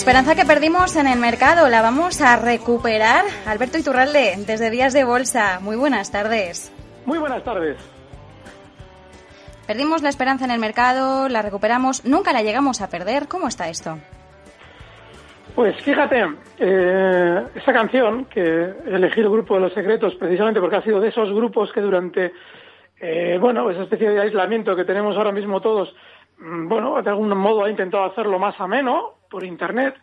esperanza que perdimos en el mercado la vamos a recuperar. Alberto Iturralde, desde Días de Bolsa. Muy buenas tardes. Muy buenas tardes. Perdimos la esperanza en el mercado, la recuperamos, nunca la llegamos a perder. ¿Cómo está esto? Pues fíjate, eh, esa canción que elegí el grupo de los secretos precisamente porque ha sido de esos grupos que durante, eh, bueno, esa especie de aislamiento que tenemos ahora mismo todos, bueno, de algún modo ha intentado hacerlo más ameno por internet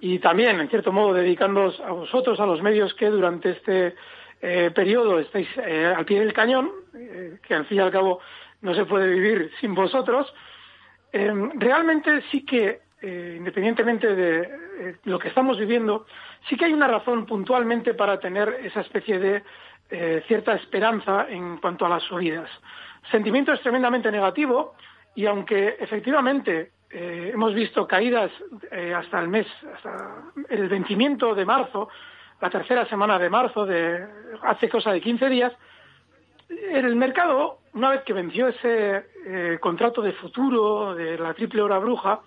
y también, en cierto modo, dedicándoos a vosotros, a los medios que durante este eh, periodo estáis eh, al pie del cañón, eh, que al fin y al cabo no se puede vivir sin vosotros. Eh, realmente sí que, independientemente de lo que estamos viviendo, sí que hay una razón puntualmente para tener esa especie de cierta esperanza en cuanto a las subidas. Sentimiento es tremendamente negativo y aunque efectivamente eh, hemos visto caídas eh, hasta el mes, hasta el vencimiento de marzo, la tercera semana de marzo, de hace cosa de 15 días, el mercado, una vez que venció ese eh, contrato de futuro de la triple hora bruja,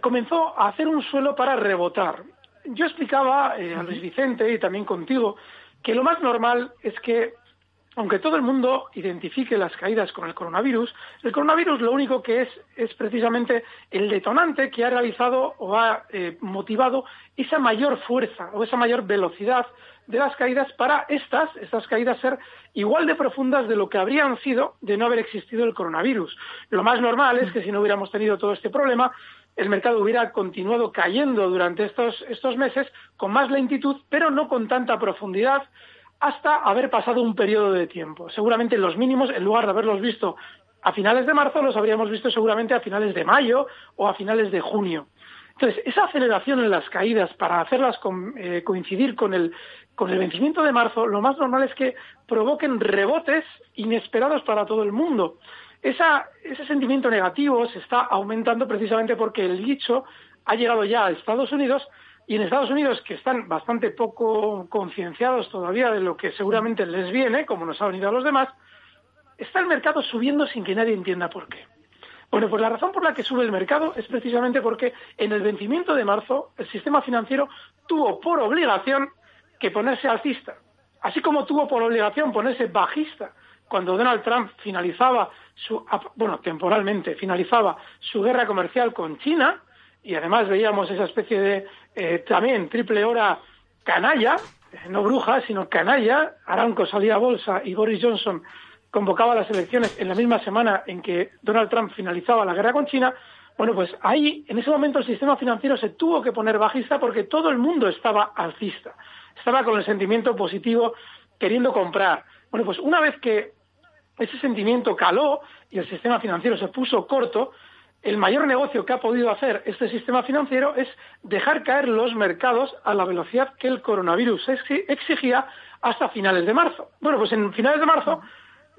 comenzó a hacer un suelo para rebotar. Yo explicaba a Luis Vicente y también contigo que lo más normal es que, aunque todo el mundo identifique las caídas con el coronavirus, el coronavirus lo único que es es precisamente el detonante que ha realizado o ha eh, motivado esa mayor fuerza o esa mayor velocidad de las caídas para estas, estas caídas ser igual de profundas de lo que habrían sido de no haber existido el coronavirus. Lo más normal es que si no hubiéramos tenido todo este problema, el mercado hubiera continuado cayendo durante estos, estos meses con más lentitud, pero no con tanta profundidad hasta haber pasado un periodo de tiempo. Seguramente los mínimos, en lugar de haberlos visto a finales de marzo, los habríamos visto seguramente a finales de mayo o a finales de junio. Entonces, esa aceleración en las caídas para hacerlas eh, coincidir con el, con el vencimiento de marzo, lo más normal es que provoquen rebotes inesperados para todo el mundo. Esa- ese sentimiento negativo se está aumentando precisamente porque el dicho ha llegado ya a Estados Unidos y en Estados Unidos, que están bastante poco concienciados todavía de lo que seguramente les viene, como nos ha venido a los demás, está el mercado subiendo sin que nadie entienda por qué. Bueno, pues la razón por la que sube el mercado es precisamente porque en el vencimiento de marzo el sistema financiero tuvo por obligación que ponerse alcista, así como tuvo por obligación ponerse bajista cuando Donald Trump finalizaba su, bueno, temporalmente finalizaba su guerra comercial con China y además veíamos esa especie de eh, también triple hora canalla, eh, no bruja, sino canalla, Aramco salía a bolsa y Boris Johnson convocaba las elecciones en la misma semana en que Donald Trump finalizaba la guerra con China, bueno, pues ahí, en ese momento, el sistema financiero se tuvo que poner bajista porque todo el mundo estaba alcista, estaba con el sentimiento positivo queriendo comprar. Bueno, pues una vez que ese sentimiento caló y el sistema financiero se puso corto, el mayor negocio que ha podido hacer este sistema financiero es dejar caer los mercados a la velocidad que el coronavirus exi- exigía hasta finales de marzo. Bueno, pues en finales de marzo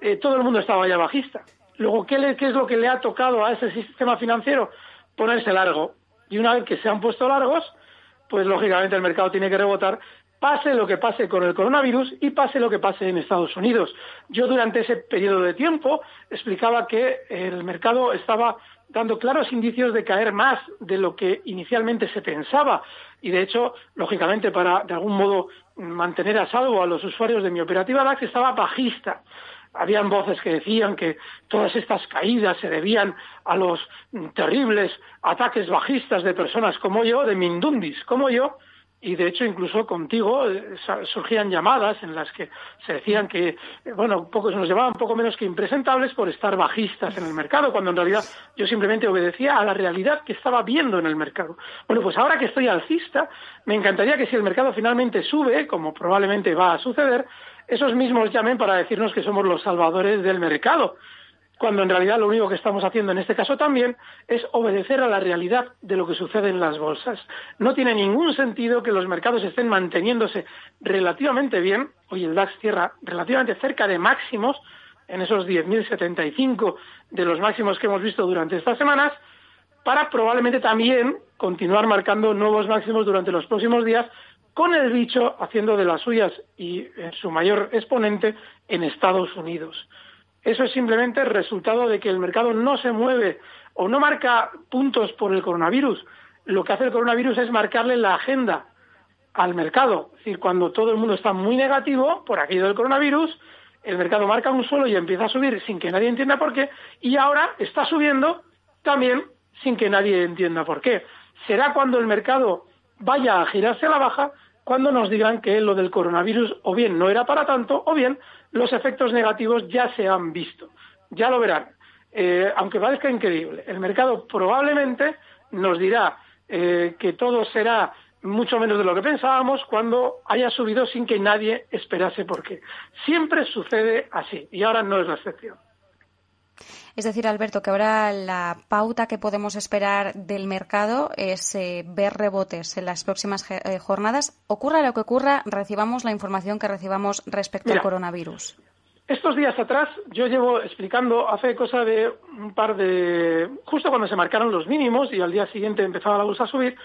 eh, todo el mundo estaba ya bajista. Luego, ¿qué, ¿qué es lo que le ha tocado a ese sistema financiero? Ponerse largo. Y una vez que se han puesto largos, pues lógicamente el mercado tiene que rebotar, pase lo que pase con el coronavirus y pase lo que pase en Estados Unidos. Yo durante ese periodo de tiempo explicaba que el mercado estaba dando claros indicios de caer más de lo que inicialmente se pensaba. Y de hecho, lógicamente, para de algún modo mantener a salvo a los usuarios de mi operativa DAX, estaba bajista. Habían voces que decían que todas estas caídas se debían a los terribles ataques bajistas de personas como yo, de Mindundis como yo, y de hecho incluso contigo eh, surgían llamadas en las que se decían que eh, bueno poco, nos llevaban poco menos que impresentables por estar bajistas en el mercado cuando en realidad yo simplemente obedecía a la realidad que estaba viendo en el mercado. Bueno pues ahora que estoy alcista me encantaría que si el mercado finalmente sube como probablemente va a suceder esos mismos llamen para decirnos que somos los salvadores del mercado cuando en realidad lo único que estamos haciendo en este caso también es obedecer a la realidad de lo que sucede en las bolsas. No tiene ningún sentido que los mercados estén manteniéndose relativamente bien, hoy el DAX cierra relativamente cerca de máximos, en esos 10.075 de los máximos que hemos visto durante estas semanas, para probablemente también continuar marcando nuevos máximos durante los próximos días, con el bicho haciendo de las suyas y en su mayor exponente en Estados Unidos. Eso es simplemente el resultado de que el mercado no se mueve o no marca puntos por el coronavirus. Lo que hace el coronavirus es marcarle la agenda al mercado. Es decir, cuando todo el mundo está muy negativo por aquello del coronavirus, el mercado marca un suelo y empieza a subir sin que nadie entienda por qué, y ahora está subiendo también sin que nadie entienda por qué. Será cuando el mercado vaya a girarse a la baja cuando nos digan que lo del coronavirus o bien no era para tanto o bien los efectos negativos ya se han visto. Ya lo verán. Eh, aunque parezca increíble, el mercado probablemente nos dirá eh, que todo será mucho menos de lo que pensábamos cuando haya subido sin que nadie esperase por qué. Siempre sucede así y ahora no es la excepción. Es decir, Alberto, que ahora la pauta que podemos esperar del mercado es eh, ver rebotes en las próximas eh, jornadas. Ocurra lo que ocurra, recibamos la información que recibamos respecto al coronavirus. Estos días atrás yo llevo explicando hace cosa de un par de justo cuando se marcaron los mínimos y al día siguiente empezaba la bolsa a subir,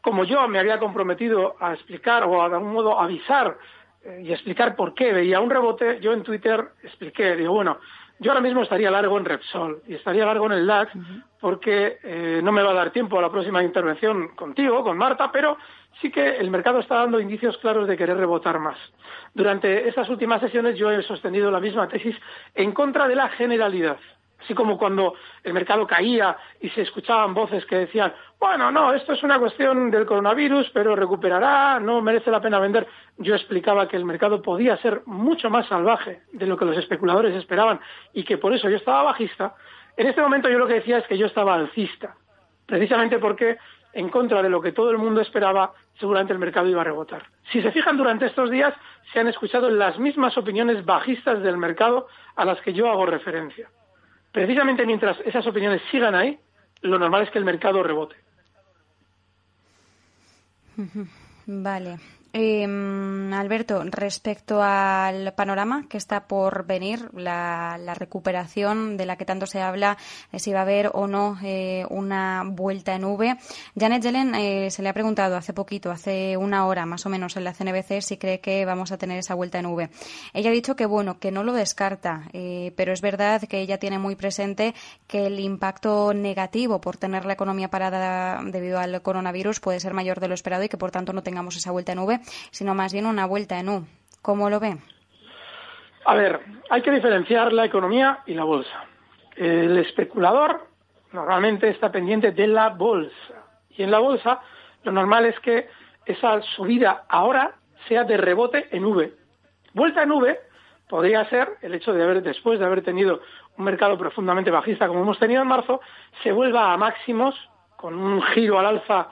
como yo me había comprometido a explicar o de algún modo avisar eh, y explicar por qué veía un rebote, yo en Twitter expliqué, digo, bueno, yo ahora mismo estaría largo en Repsol y estaría largo en el DAX porque eh, no me va a dar tiempo a la próxima intervención contigo, con Marta, pero sí que el mercado está dando indicios claros de querer rebotar más. Durante estas últimas sesiones yo he sostenido la misma tesis en contra de la generalidad. Así como cuando el mercado caía y se escuchaban voces que decían, bueno, no, esto es una cuestión del coronavirus, pero recuperará, no merece la pena vender. Yo explicaba que el mercado podía ser mucho más salvaje de lo que los especuladores esperaban y que por eso yo estaba bajista. En este momento yo lo que decía es que yo estaba alcista, precisamente porque en contra de lo que todo el mundo esperaba, seguramente el mercado iba a rebotar. Si se fijan, durante estos días se han escuchado las mismas opiniones bajistas del mercado a las que yo hago referencia. Precisamente mientras esas opiniones sigan ahí, lo normal es que el mercado rebote. Vale. Eh, Alberto, respecto al panorama que está por venir, la, recuperación de la que tanto se habla, eh, si va a haber o no eh, una vuelta en V. Janet Yellen eh, se le ha preguntado hace poquito, hace una hora más o menos en la CNBC, si cree que vamos a tener esa vuelta en V. Ella ha dicho que bueno, que no lo descarta, pero es verdad que ella tiene muy presente que el impacto negativo por tener la economía parada debido al coronavirus puede ser mayor de lo esperado y que por tanto no tengamos esa vuelta en V sino más bien una vuelta en U. ¿Cómo lo ve? A ver, hay que diferenciar la economía y la bolsa. El especulador normalmente está pendiente de la bolsa. Y en la bolsa lo normal es que esa subida ahora sea de rebote en V. Vuelta en V podría ser el hecho de haber, después de haber tenido un mercado profundamente bajista como hemos tenido en marzo, se vuelva a máximos con un giro al alza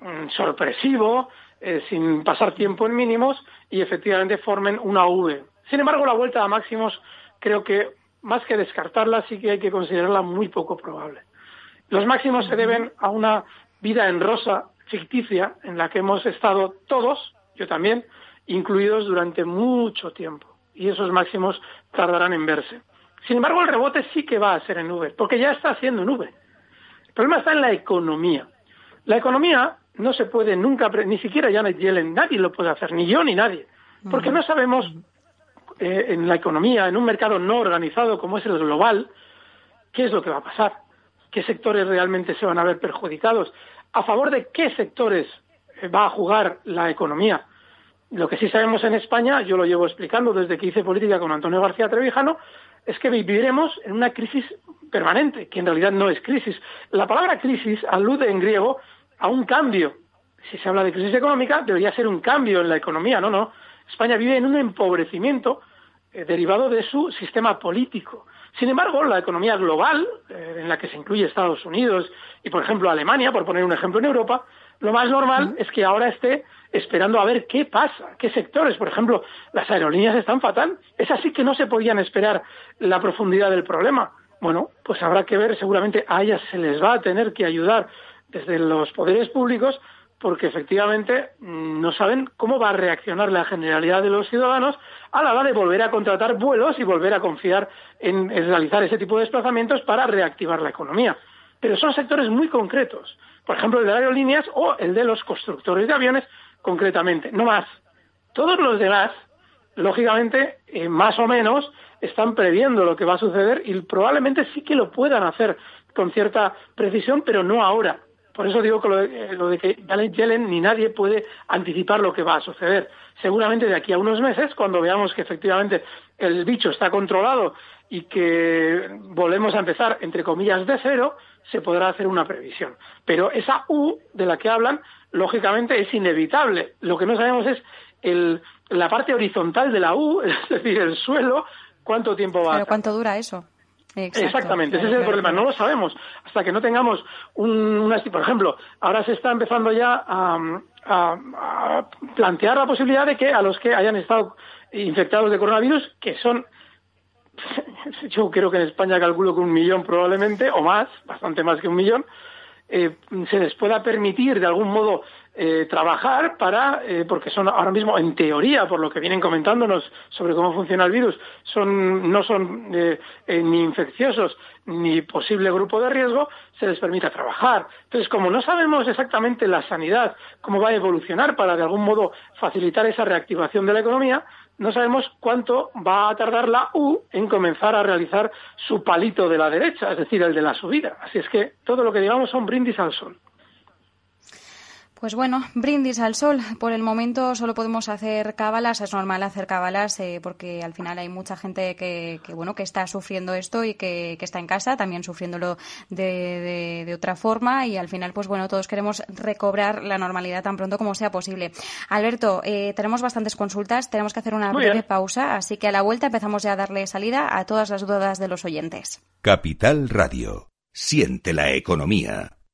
mm, sorpresivo, eh, sin pasar tiempo en mínimos y efectivamente formen una V. Sin embargo, la vuelta a máximos creo que más que descartarla sí que hay que considerarla muy poco probable. Los máximos se deben a una vida en rosa ficticia en la que hemos estado todos, yo también, incluidos durante mucho tiempo. Y esos máximos tardarán en verse. Sin embargo, el rebote sí que va a ser en V, porque ya está haciendo en V. El problema está en la economía. La economía no se puede nunca, ni siquiera Janet Yellen, nadie lo puede hacer, ni yo ni nadie, porque no sabemos eh, en la economía, en un mercado no organizado como es el global, qué es lo que va a pasar. qué sectores realmente se van a ver perjudicados, a favor de qué sectores eh, va a jugar la economía. Lo que sí sabemos en España, yo lo llevo explicando desde que hice política con Antonio García Trevijano, es que viviremos en una crisis permanente, que en realidad no es crisis. La palabra crisis alude en griego a un cambio. Si se habla de crisis económica, debería ser un cambio en la economía, no, no. España vive en un empobrecimiento eh, derivado de su sistema político. Sin embargo, la economía global, eh, en la que se incluye Estados Unidos y, por ejemplo, Alemania, por poner un ejemplo en Europa, lo más normal es que ahora esté esperando a ver qué pasa, qué sectores, por ejemplo, las aerolíneas están fatal. Es así que no se podían esperar la profundidad del problema. Bueno, pues habrá que ver, seguramente a ellas se les va a tener que ayudar desde los poderes públicos porque efectivamente mm, no saben cómo va a reaccionar la generalidad de los ciudadanos a la hora de volver a contratar vuelos y volver a confiar en, realizar ese tipo de desplazamientos para reactivar la economía. Pero son sectores muy concretos, por ejemplo el de aerolíneas o el de los constructores de aviones concretamente, no más. Todos los demás, lógicamente, eh, más o menos, están previendo lo que va a suceder y probablemente sí que lo puedan hacer con cierta precisión, pero no ahora. Por eso digo que lo de, eh, lo de que Yellen ni nadie puede anticipar lo que va a suceder. Seguramente de aquí a unos meses, cuando veamos que efectivamente el bicho está controlado y que volvemos a empezar, entre comillas, de cero, se podrá hacer una previsión. Pero esa U de la que hablan, lógicamente, es inevitable. Lo que no sabemos es el, la parte horizontal de la U, es decir, el suelo, cuánto tiempo va ¿Pero cuánto dura eso? Exactamente, ese es el problema. No lo sabemos hasta que no tengamos un, por ejemplo, ahora se está empezando ya a, plantear la posibilidad de que a los que hayan estado infectados de coronavirus, que son, yo creo que en España calculo que un millón probablemente o más, bastante más que un millón, eh, se les pueda permitir de algún modo eh, trabajar para, eh, porque son ahora mismo, en teoría, por lo que vienen comentándonos sobre cómo funciona el virus, son, no son eh, ni infecciosos ni posible grupo de riesgo, se les permita trabajar. Entonces, como no sabemos exactamente la sanidad, cómo va a evolucionar para de algún modo facilitar esa reactivación de la economía, no sabemos cuánto va a tardar la U en comenzar a realizar su palito de la derecha, es decir, el de la subida. Así es que todo lo que digamos son brindis al sol. Pues bueno, brindis al sol. Por el momento solo podemos hacer cábalas. Es normal hacer cábalas eh, porque al final hay mucha gente que, bueno que está sufriendo esto y que, está en casa también sufriéndolo de, de, otra forma y al final pues bueno todos queremos recobrar la normalidad tan pronto como sea posible. Alberto, eh, tenemos bastantes consultas, tenemos que hacer una breve pausa, así que a la vuelta empezamos ya a darle salida a todas las dudas de los oyentes. Capital Radio. Siente la economía.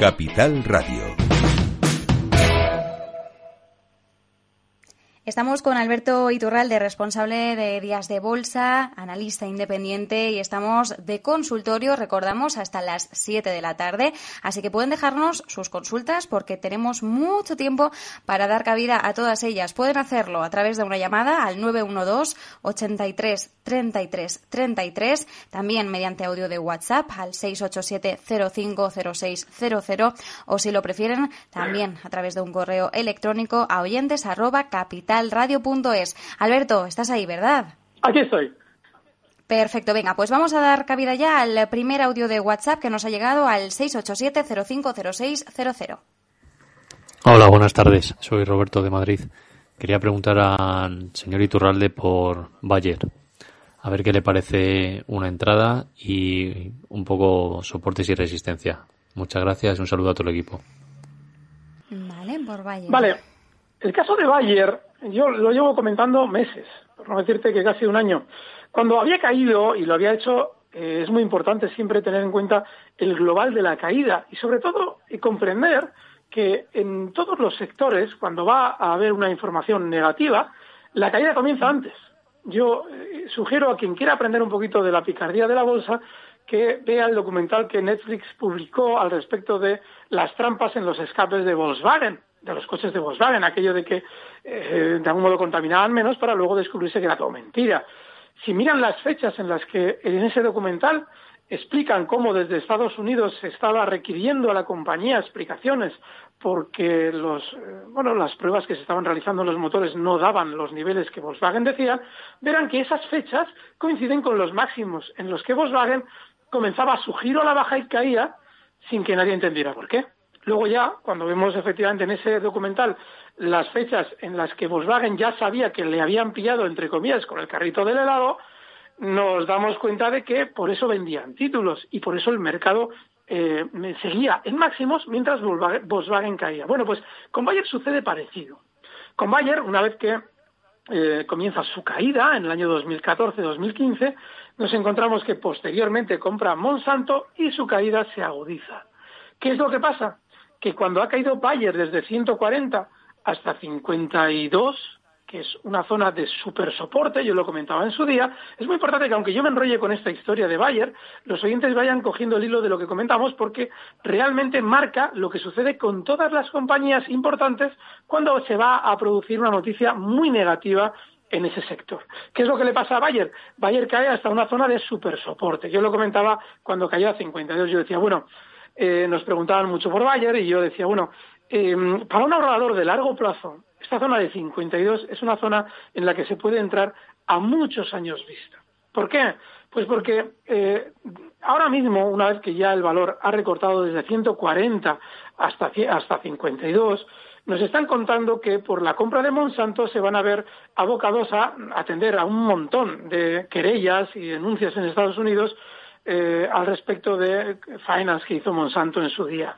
Capital Radio. Estamos con Alberto Iturralde, responsable de Días de Bolsa, analista independiente y estamos de consultorio, recordamos, hasta las 7 de la tarde. Así que pueden dejarnos sus consultas porque tenemos mucho tiempo para dar cabida a todas ellas. Pueden hacerlo a través de una llamada al 912 83 33 33, también mediante audio de WhatsApp al 687 050600 o si lo prefieren también a través de un correo electrónico a oyentes arroba capital Radio.es. Alberto, estás ahí, ¿verdad? Aquí estoy. Perfecto, venga, pues vamos a dar cabida ya al primer audio de WhatsApp que nos ha llegado al 687-050600. Hola, buenas tardes. Soy Roberto de Madrid. Quería preguntar al señor Iturralde por Bayer. A ver qué le parece una entrada y un poco soportes y resistencia. Muchas gracias y un saludo a todo el equipo. Vale, por Bayer. Vale, El caso de Bayer, yo lo llevo comentando meses, por no decirte que casi un año. Cuando había caído, y lo había hecho, eh, es muy importante siempre tener en cuenta el global de la caída y sobre todo y comprender que en todos los sectores, cuando va a haber una información negativa, la caída comienza antes. Yo eh, sugiero a quien quiera aprender un poquito de la picardía de la bolsa que vea el documental que Netflix publicó al respecto de las trampas en los escapes de Volkswagen, de los coches de Volkswagen, aquello de que eh, de algún modo contaminaban menos para luego descubrirse que era todo mentira. Si miran las fechas en las que en ese documental explican cómo desde Estados Unidos se estaba requiriendo a la compañía explicaciones porque los, eh, bueno, las pruebas que se estaban realizando en los motores no daban los niveles que Volkswagen decía, verán que esas fechas coinciden con los máximos en los que Volkswagen comenzaba su giro a la baja y caía sin que nadie entendiera por qué. Luego ya, cuando vemos efectivamente en ese documental las fechas en las que Volkswagen ya sabía que le habían pillado, entre comillas, con el carrito del helado, nos damos cuenta de que por eso vendían títulos y por eso el mercado eh, seguía en máximos mientras Volkswagen caía. Bueno, pues con Bayer sucede parecido. Con Bayer, una vez que eh, comienza su caída en el año 2014-2015, nos encontramos que posteriormente compra Monsanto y su caída se agudiza. ¿Qué es lo que pasa? Que cuando ha caído Bayer desde 140 hasta 52, que es una zona de super soporte, yo lo comentaba en su día, es muy importante que aunque yo me enrolle con esta historia de Bayer, los oyentes vayan cogiendo el hilo de lo que comentamos porque realmente marca lo que sucede con todas las compañías importantes cuando se va a producir una noticia muy negativa en ese sector. ¿Qué es lo que le pasa a Bayer? Bayer cae hasta una zona de super soporte. Yo lo comentaba cuando cayó a 52, yo decía, bueno, eh, nos preguntaban mucho por Bayer y yo decía, bueno, eh, para un ahorrador de largo plazo, esta zona de 52 es una zona en la que se puede entrar a muchos años vista. ¿Por qué? Pues porque eh, ahora mismo, una vez que ya el valor ha recortado desde 140 hasta, hasta 52, nos están contando que por la compra de Monsanto se van a ver abocados a atender a un montón de querellas y denuncias en Estados Unidos eh, al respecto de faenas que hizo Monsanto en su día.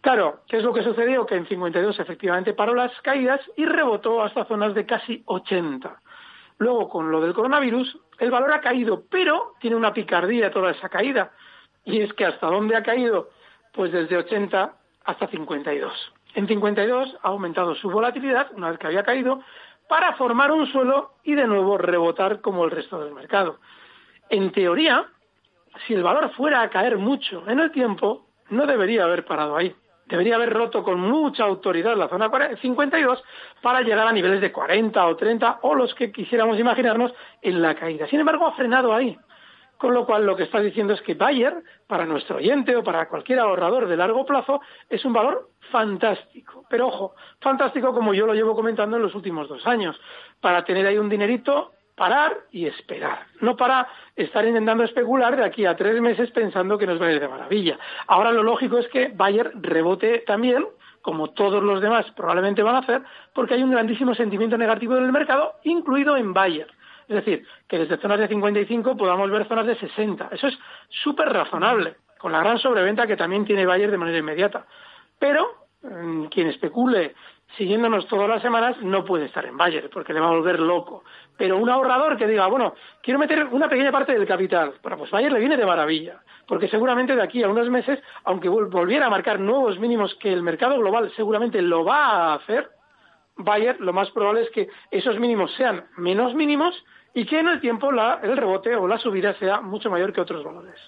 Claro, ¿qué es lo que sucedió? Que en 52 efectivamente paró las caídas y rebotó hasta zonas de casi 80. Luego, con lo del coronavirus, el valor ha caído, pero tiene una picardía toda esa caída. Y es que hasta dónde ha caído? Pues desde 80 hasta 52. En 52 ha aumentado su volatilidad, una vez que había caído, para formar un suelo y de nuevo rebotar como el resto del mercado. En teoría, si el valor fuera a caer mucho en el tiempo, no debería haber parado ahí debería haber roto con mucha autoridad la zona 52 para llegar a niveles de 40 o 30 o los que quisiéramos imaginarnos en la caída. Sin embargo, ha frenado ahí. Con lo cual, lo que está diciendo es que Bayer, para nuestro oyente o para cualquier ahorrador de largo plazo, es un valor fantástico. Pero ojo, fantástico como yo lo llevo comentando en los últimos dos años, para tener ahí un dinerito parar y esperar, no para estar intentando especular de aquí a tres meses pensando que nos va a ir de maravilla. Ahora lo lógico es que Bayer rebote también, como todos los demás probablemente van a hacer, porque hay un grandísimo sentimiento negativo en el mercado, incluido en Bayer. Es decir, que desde zonas de 55 podamos ver zonas de 60. Eso es súper razonable, con la gran sobreventa que también tiene Bayer de manera inmediata. Pero mm, quien especule siguiéndonos todas las semanas no puede estar en Bayer porque le va a volver loco. Pero un ahorrador que diga, bueno, quiero meter una pequeña parte del capital, bueno, pues Bayer le viene de maravilla, porque seguramente de aquí a unos meses, aunque volviera a marcar nuevos mínimos que el mercado global seguramente lo va a hacer, Bayer lo más probable es que esos mínimos sean menos mínimos y que en el tiempo el rebote o la subida sea mucho mayor que otros valores.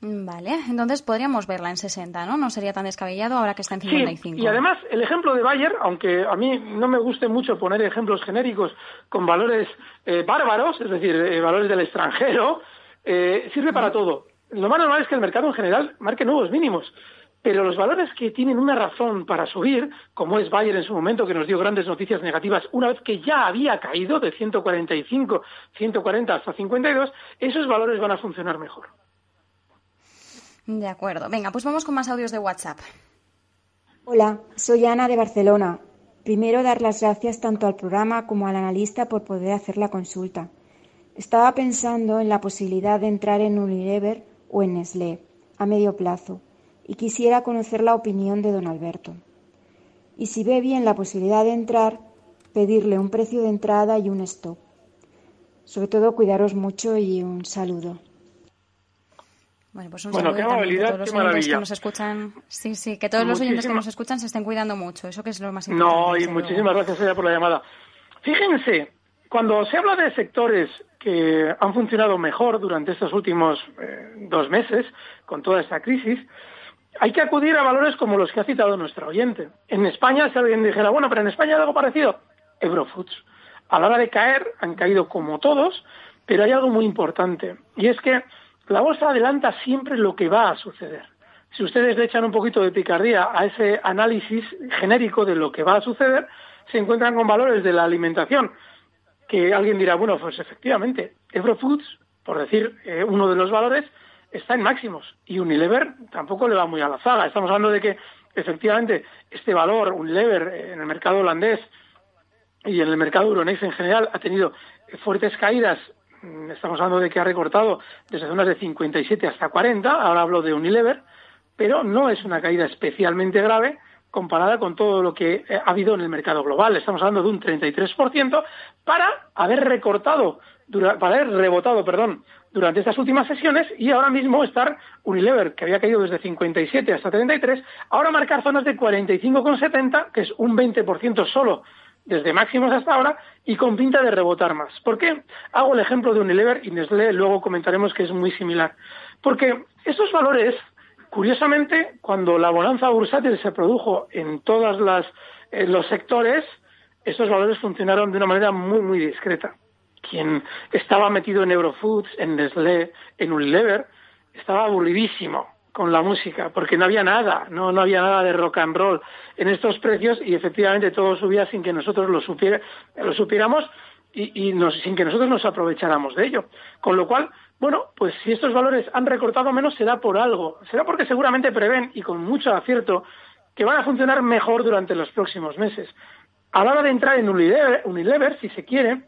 Vale, entonces podríamos verla en 60, ¿no? No sería tan descabellado ahora que está en 55. Sí, y además, el ejemplo de Bayer, aunque a mí no me guste mucho poner ejemplos genéricos con valores eh, bárbaros, es decir, eh, valores del extranjero, eh, sirve para todo. Lo más normal es que el mercado en general marque nuevos mínimos. Pero los valores que tienen una razón para subir, como es Bayer en su momento, que nos dio grandes noticias negativas una vez que ya había caído de 145, 140 hasta 52, esos valores van a funcionar mejor. De acuerdo. Venga, pues vamos con más audios de WhatsApp. Hola, soy Ana de Barcelona. Primero dar las gracias tanto al programa como al analista por poder hacer la consulta. Estaba pensando en la posibilidad de entrar en Unilever o en Nestlé a medio plazo y quisiera conocer la opinión de don Alberto. y si ve bien la posibilidad de entrar, pedirle un precio de entrada y un stop. Sobre todo, cuidaros mucho y un saludo. Bueno, pues un saludo qué amabilidad, todos los oyentes que nos escuchan. Sí, sí, que todos los oyentes que nos escuchan se estén cuidando mucho. Eso que es lo más importante. No, y muchísimas gracias ella por la llamada. Fíjense, cuando se habla de sectores que han funcionado mejor durante estos últimos eh, dos meses, con toda esta crisis, hay que acudir a valores como los que ha citado nuestro oyente. En España, si alguien dijera, bueno, pero en España hay algo parecido, Eurofoods. A la hora de caer, han caído como todos, pero hay algo muy importante, y es que la bolsa adelanta siempre lo que va a suceder. Si ustedes le echan un poquito de picardía a ese análisis genérico de lo que va a suceder, se encuentran con valores de la alimentación, que alguien dirá, bueno, pues efectivamente, Eurofoods, por decir eh, uno de los valores, está en máximos y Unilever tampoco le va muy a la zaga. Estamos hablando de que efectivamente este valor, Unilever, eh, en el mercado holandés y en el mercado Euronext en general ha tenido fuertes caídas. Mm, estamos hablando de que ha recortado desde zonas de 57 hasta 40, ahora hablo de Unilever, pero no es una caída especialmente grave comparada con todo lo que eh, ha habido en el mercado global. Estamos hablando de un 33% para haber recortado, para haber rebotado, perdón, durante estas últimas sesiones y ahora mismo estar Unilever, que había caído desde 57 hasta 33, ahora marcar zonas de 45,70, que es un 20% solo desde máximos hasta ahora y con pinta de rebotar más. ¿Por qué? Hago el ejemplo de Unilever y Nestlé, luego comentaremos que es muy similar. Porque esos valores Curiosamente, cuando la bonanza bursátil se produjo en todos los sectores, esos valores funcionaron de una manera muy, muy discreta. Quien estaba metido en Eurofoods, en Nestlé, en Unilever, estaba aburridísimo con la música, porque no había nada, no, no había nada de rock and roll en estos precios y efectivamente todo subía sin que nosotros lo, lo supiéramos y, sin que nosotros nos aprovecháramos de ello. Con lo cual, bueno, pues si estos valores han recortado menos será por algo, será porque seguramente prevén y con mucho acierto que van a funcionar mejor durante los próximos meses. A la hora de entrar en Unilever, Unilever si se quiere,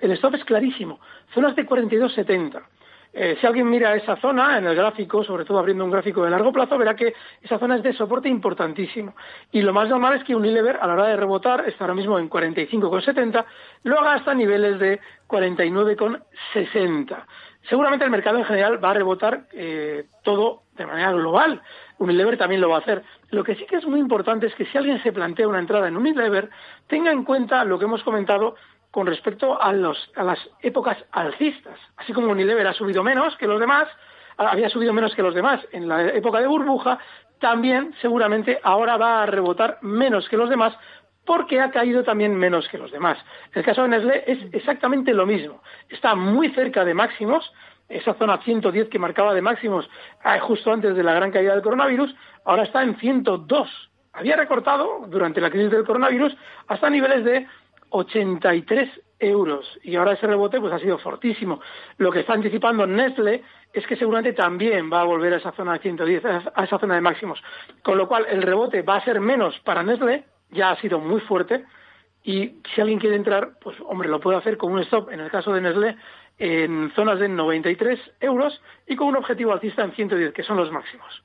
el stop es clarísimo, zonas de 42.70. Eh, si alguien mira esa zona en el gráfico, sobre todo abriendo un gráfico de largo plazo, verá que esa zona es de soporte importantísimo. Y lo más normal es que Unilever, a la hora de rebotar, está ahora mismo en 45,70, lo haga hasta niveles de 49,60. Seguramente el mercado en general va a rebotar eh, todo de manera global. Unilever también lo va a hacer. Lo que sí que es muy importante es que si alguien se plantea una entrada en Unilever, tenga en cuenta lo que hemos comentado con respecto a, las épocas alcistas. Así como Unilever ha subido menos que los demás, había subido menos que los demás en la época de burbuja, también seguramente ahora va a rebotar menos que los demás porque ha caído también menos que los demás. El caso de Nestlé es exactamente lo mismo. Está muy cerca de máximos, esa zona 110 que marcaba de máximos ah, justo antes de la gran caída del coronavirus, ahora está en 102. Había recortado durante la crisis del coronavirus hasta niveles de 83 euros y ahora ese rebote pues ha sido fortísimo. Lo que está anticipando Nestle es que seguramente también va a volver a esa zona de 110, a esa zona de máximos. Con lo cual el rebote va a ser menos para Nestle, ya ha sido muy fuerte y si alguien quiere entrar, pues hombre, lo puede hacer con un stop, en el caso de Nestlé, en zonas de 93 euros y con un objetivo alcista en 110, que son los máximos.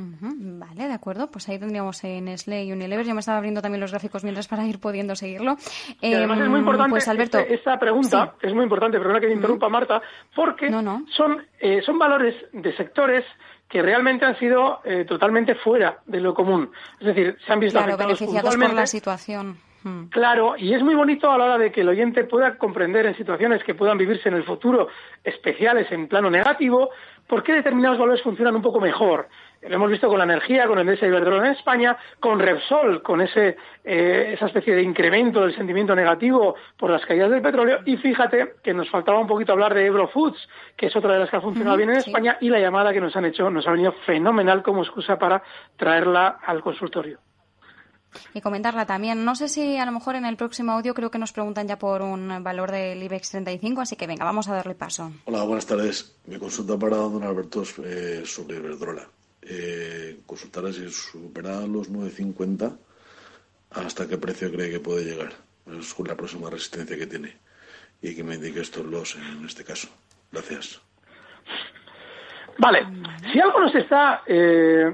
Vale, de acuerdo. Pues ahí tendríamos en Nestlé y Unilever. Yo me estaba abriendo también los gráficos mientras para ir pudiendo seguirlo. además es muy em, importante pues, Alberto, esta, pregunta, es muy importante, perdona que me interrumpa Marta, porque Son, eh, son valores de sectores que realmente han sido eh, totalmente fuera de lo común. Es decir, se han visto claro, beneficiados por la situación. Mm. Claro, y es muy bonito a la hora de que el oyente pueda comprender en situaciones que puedan vivirse en el futuro especiales en plano negativo, por qué determinados valores funcionan un poco mejor. Lo hemos visto con la energía, con Endesa y Iberdrola en España, con Repsol, con ese, eh, esa especie de incremento del sentimiento negativo por las caídas del petróleo. Y fíjate que nos faltaba un poquito hablar de Eurofoods, que es otra de las que ha funcionado bien en España, y la llamada que nos han hecho nos ha venido fenomenal como excusa para traerla al consultorio y comentarla también. No sé si a lo mejor en el próximo audio creo que nos preguntan ya por un valor del IBEX 35, así que venga, vamos a darle paso. Hola, buenas tardes. Me consulta para don Alberto eh, sobre Iberdrola eh, consultará si supera los 9.50 hasta qué precio cree que puede llegar. Es la próxima resistencia que tiene. Y que me indique estos los en este caso. Gracias. Vale, si algo nos está eh,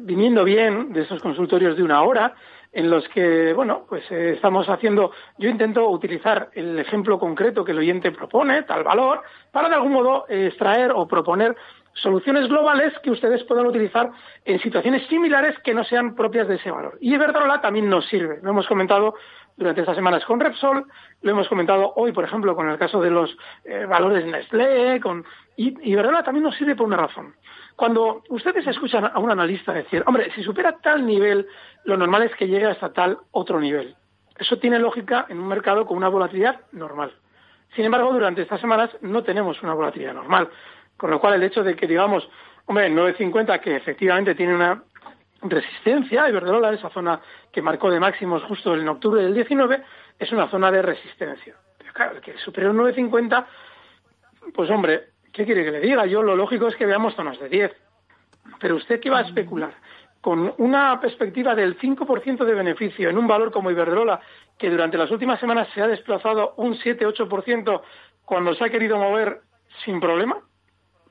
viniendo bien de estos consultorios de una hora, en los que, bueno, pues eh, estamos haciendo, yo intento utilizar el ejemplo concreto que el oyente propone, tal valor, para de algún modo extraer o proponer soluciones globales que ustedes puedan utilizar en situaciones similares que no sean propias de ese valor. Y Iberdrola también nos sirve. Lo hemos comentado durante estas semanas con Repsol, lo hemos comentado hoy, por ejemplo, con el caso de los eh, valores Nestlé, con... y Iberdrola también nos sirve por una razón. Cuando ustedes escuchan a un analista decir, hombre, si supera tal nivel, lo normal es que llegue hasta tal otro nivel. Eso tiene lógica en un mercado con una volatilidad normal. Sin embargo, durante estas semanas no tenemos una volatilidad normal. Con lo cual, el hecho de que digamos, hombre, 9.50, que efectivamente tiene una resistencia, Iberdrola, esa zona que marcó de máximos justo en octubre del 19, es una zona de resistencia. Pero claro, el que supere un 9.50, pues hombre, ¿Qué quiere que le diga? Yo lo lógico es que veamos zonas de 10. Pero usted qué va a especular con una perspectiva del 5% de beneficio en un valor como Iberdrola, que durante las últimas semanas se ha desplazado un 7-8% cuando se ha querido mover sin problema,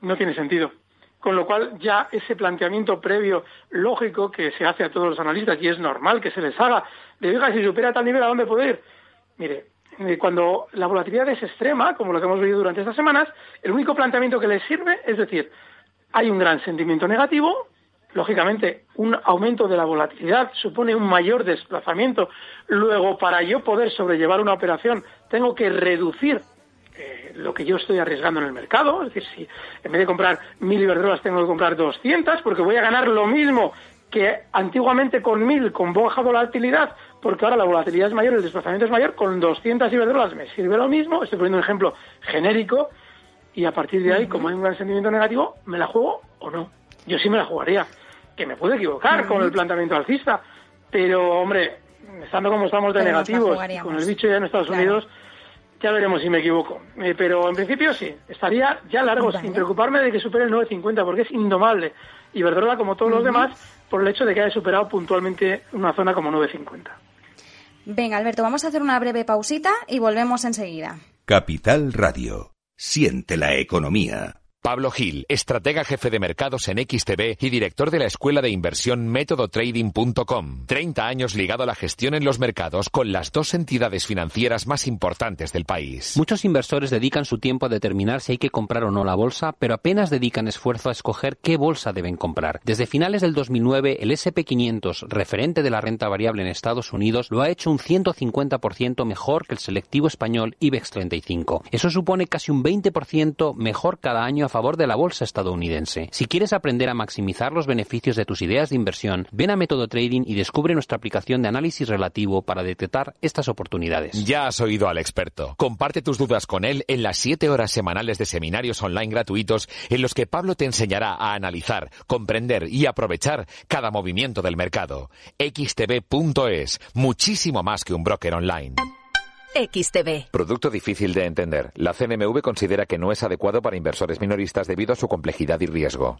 no tiene sentido. Con lo cual, ya ese planteamiento previo lógico que se hace a todos los analistas, y es normal que se les haga, de diga, si supera tal nivel, ¿a dónde puede ir? Mire, eh, cuando la volatilidad es extrema, como lo que hemos vivido durante estas semanas, el único planteamiento que les sirve es decir, hay un gran sentimiento negativo, lógicamente un aumento de la volatilidad supone un mayor desplazamiento, luego para yo poder sobrellevar una operación tengo que reducir eh, lo que yo estoy arriesgando en el mercado, es decir, si en vez de comprar mil iberdrolas tengo que comprar 200 porque voy a ganar lo mismo que antiguamente con mil con baja volatilidad porque ahora la volatilidad es mayor, el desplazamiento es mayor, con 200 iberdrolas me sirve lo mismo, estoy poniendo un ejemplo genérico, y a partir de ahí, como hay un gran sentimiento negativo, ¿me la juego o no? Yo sí me la jugaría, que me puedo equivocar con el planteamiento alcista, pero hombre, estando como estamos de negativos, con el bicho ya en Estados Unidos, ya veremos si me equivoco. Eh, pero en principio sí, estaría ya largo, sin preocuparme de que supere el 9.50, porque es indomable. Iberdrola, como todos los demás, por el hecho de que haya superado puntualmente una zona como 9.50. Venga, Alberto, vamos a hacer una breve pausita y volvemos enseguida. Capital Radio. Siente la economía. Pablo Gil, estratega jefe de mercados en XTB y director de la escuela de inversión métodotrading.com. 30 años ligado a la gestión en los mercados con las dos entidades financieras más importantes del país. Muchos inversores dedican su tiempo a determinar si hay que comprar o no la bolsa, pero apenas dedican esfuerzo a escoger qué bolsa deben comprar. Desde finales del 2009, el SP500, referente de la renta variable en Estados Unidos, lo ha hecho un 150% mejor que el selectivo español IBEX 35. Eso supone casi un 20% mejor cada año favor de la bolsa estadounidense. Si quieres aprender a maximizar los beneficios de tus ideas de inversión, ven a Método Trading y descubre nuestra aplicación de análisis relativo para detectar estas oportunidades. Ya has oído al experto. Comparte tus dudas con él en las 7 horas semanales de seminarios online gratuitos en los que Pablo te enseñará a analizar, comprender y aprovechar cada movimiento del mercado. xtb.es, muchísimo más que un broker online. XTB. Producto difícil de entender. La CNMV considera que no es adecuado para inversores minoristas debido a su complejidad y riesgo.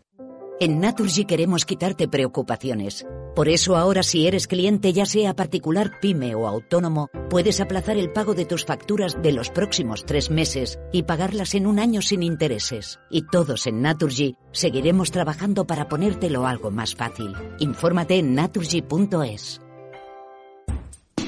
En Naturgy queremos quitarte preocupaciones. Por eso ahora si eres cliente, ya sea particular, pyme o autónomo, puedes aplazar el pago de tus facturas de los próximos tres meses y pagarlas en un año sin intereses. Y todos en Naturgy seguiremos trabajando para ponértelo algo más fácil. Infórmate en naturgy.es.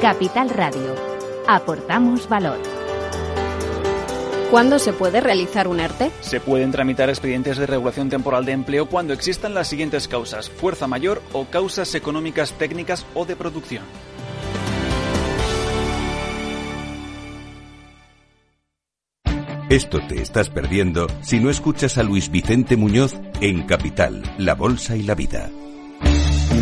Capital Radio. Aportamos valor. ¿Cuándo se puede realizar un ERTE? Se pueden tramitar expedientes de regulación temporal de empleo cuando existan las siguientes causas, fuerza mayor o causas económicas técnicas o de producción. Esto te estás perdiendo si no escuchas a Luis Vicente Muñoz en Capital, La Bolsa y la Vida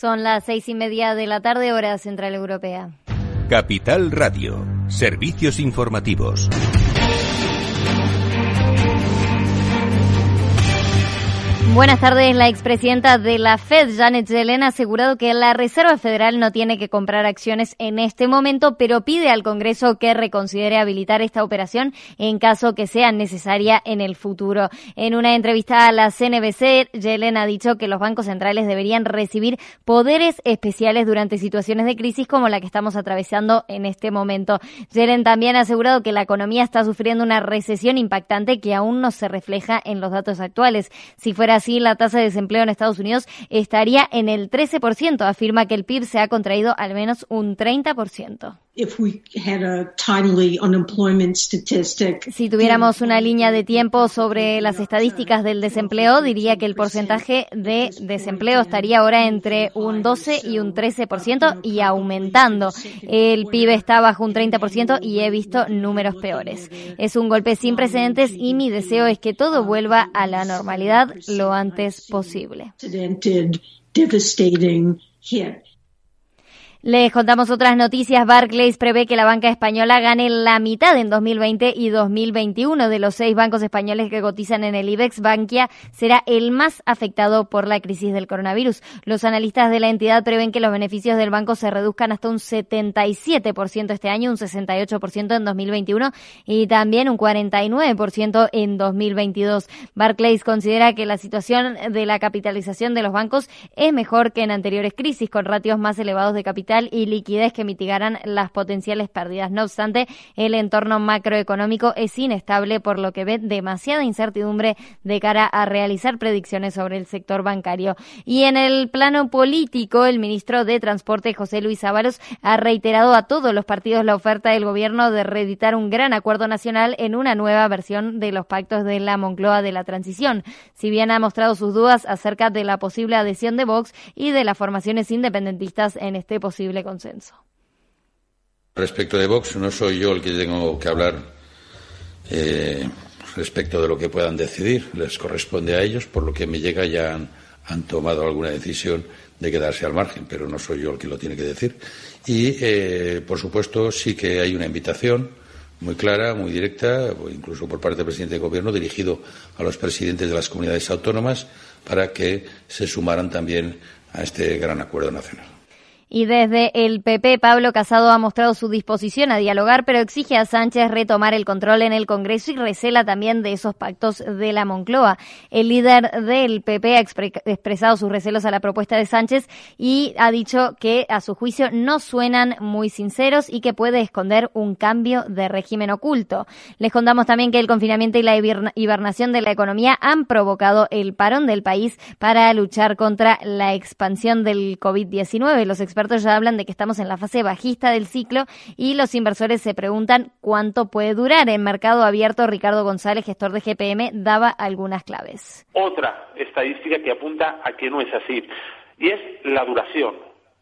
Son las seis y media de la tarde, hora central europea. Capital Radio, servicios informativos. Buenas tardes. La expresidenta de la Fed, Janet Yellen, ha asegurado que la Reserva Federal no tiene que comprar acciones en este momento, pero pide al Congreso que reconsidere habilitar esta operación en caso que sea necesaria en el futuro. En una entrevista a la CNBC, Yellen ha dicho que los bancos centrales deberían recibir poderes especiales durante situaciones de crisis como la que estamos atravesando en este momento. Yellen también ha asegurado que la economía está sufriendo una recesión impactante que aún no se refleja en los datos actuales. Si fuera así, la tasa de desempleo en Estados Unidos estaría en el 13%. Afirma que el PIB se ha contraído al menos un 30%. Si tuviéramos una línea de tiempo sobre las estadísticas del desempleo, diría que el porcentaje de desempleo estaría ahora entre un 12 y un 13% y aumentando. El PIB está bajo un 30% y he visto números peores. Es un golpe sin precedentes y mi deseo es que todo vuelva a la normalidad lo antes posible. Les contamos otras noticias. Barclays prevé que la banca española gane la mitad en 2020 y 2021. De los seis bancos españoles que cotizan en el IBEX, Bankia será el más afectado por la crisis del coronavirus. Los analistas de la entidad prevén que los beneficios del banco se reduzcan hasta un 77% este año, un 68% en 2021 y también un 49% en 2022. Barclays considera que la situación de la capitalización de los bancos es mejor que en anteriores crisis, con ratios más elevados de capital y liquidez que mitigarán las potenciales pérdidas. No obstante, el entorno macroeconómico es inestable, por lo que ve demasiada incertidumbre de cara a realizar predicciones sobre el sector bancario. Y en el plano político, el ministro de Transporte, José Luis Ábalos, ha reiterado a todos los partidos la oferta del gobierno de reeditar un gran acuerdo nacional en una nueva versión de los pactos de la Moncloa de la transición. Si bien ha mostrado sus dudas acerca de la posible adhesión de Vox y de las formaciones independentistas en este posible consenso. Respecto de Vox, no soy yo el que tengo que hablar eh, respecto de lo que puedan decidir. Les corresponde a ellos. Por lo que me llega, ya han, tomado alguna decisión de quedarse al margen, pero no soy yo el que lo tiene que decir. Y, eh, por supuesto, sí que hay una invitación muy clara, muy directa, incluso por parte del presidente del Gobierno, dirigido a los presidentes de las comunidades autónomas para que se sumaran también a este gran acuerdo nacional. Y desde el PP, Pablo Casado ha mostrado su disposición a dialogar, pero exige a Sánchez retomar el control en el Congreso y recela también de esos pactos de la Moncloa. El líder del PP ha expresado sus recelos a la propuesta de Sánchez y ha dicho que a su juicio no suenan muy sinceros y que puede esconder un cambio de régimen oculto. Les contamos también que el confinamiento y la hibernación de la economía han provocado el parón del país para luchar contra la expansión del COVID-19. Los expertos ya hablan de que estamos en la fase bajista del ciclo y los inversores se preguntan cuánto puede durar. En mercado abierto, Ricardo González, gestor de GPM, daba algunas claves. Otra estadística que apunta a que no es así y es la duración.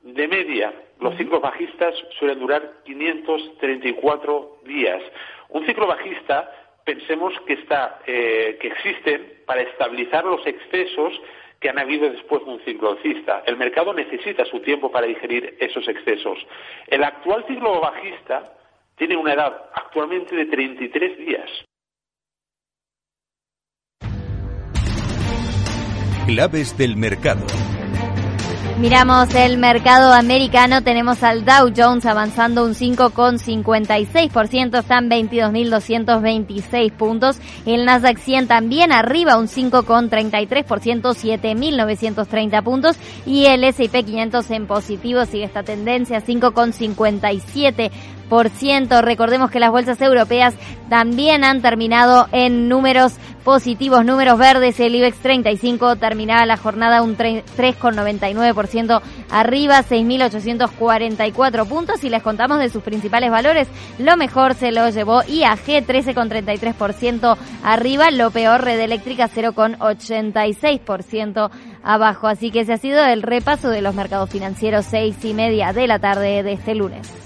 De media, los ciclos bajistas suelen durar 534 días. Un ciclo bajista pensemos que está eh, que existen para estabilizar los excesos que han habido después de un ciclo alcista. El mercado necesita su tiempo para digerir esos excesos. El actual ciclo bajista tiene una edad actualmente de 33 días. Claves del mercado. Miramos el mercado americano, tenemos al Dow Jones avanzando un 5,56%, están 22.226 puntos. El Nasdaq 100 también arriba un 5,33%, 7.930 puntos. Y el S&P 500 en positivo sigue esta tendencia, 5,57%. Recordemos que las bolsas europeas también han terminado en números positivos, números verdes. El IBEX 35 terminaba la jornada un 3,99% arriba, 6.844 puntos. Y les contamos de sus principales valores. Lo mejor se lo llevó IAG, 13,33% arriba. Lo peor, Red Eléctrica, 0,86% abajo. Así que ese ha sido el repaso de los mercados financieros, seis y media de la tarde de este lunes.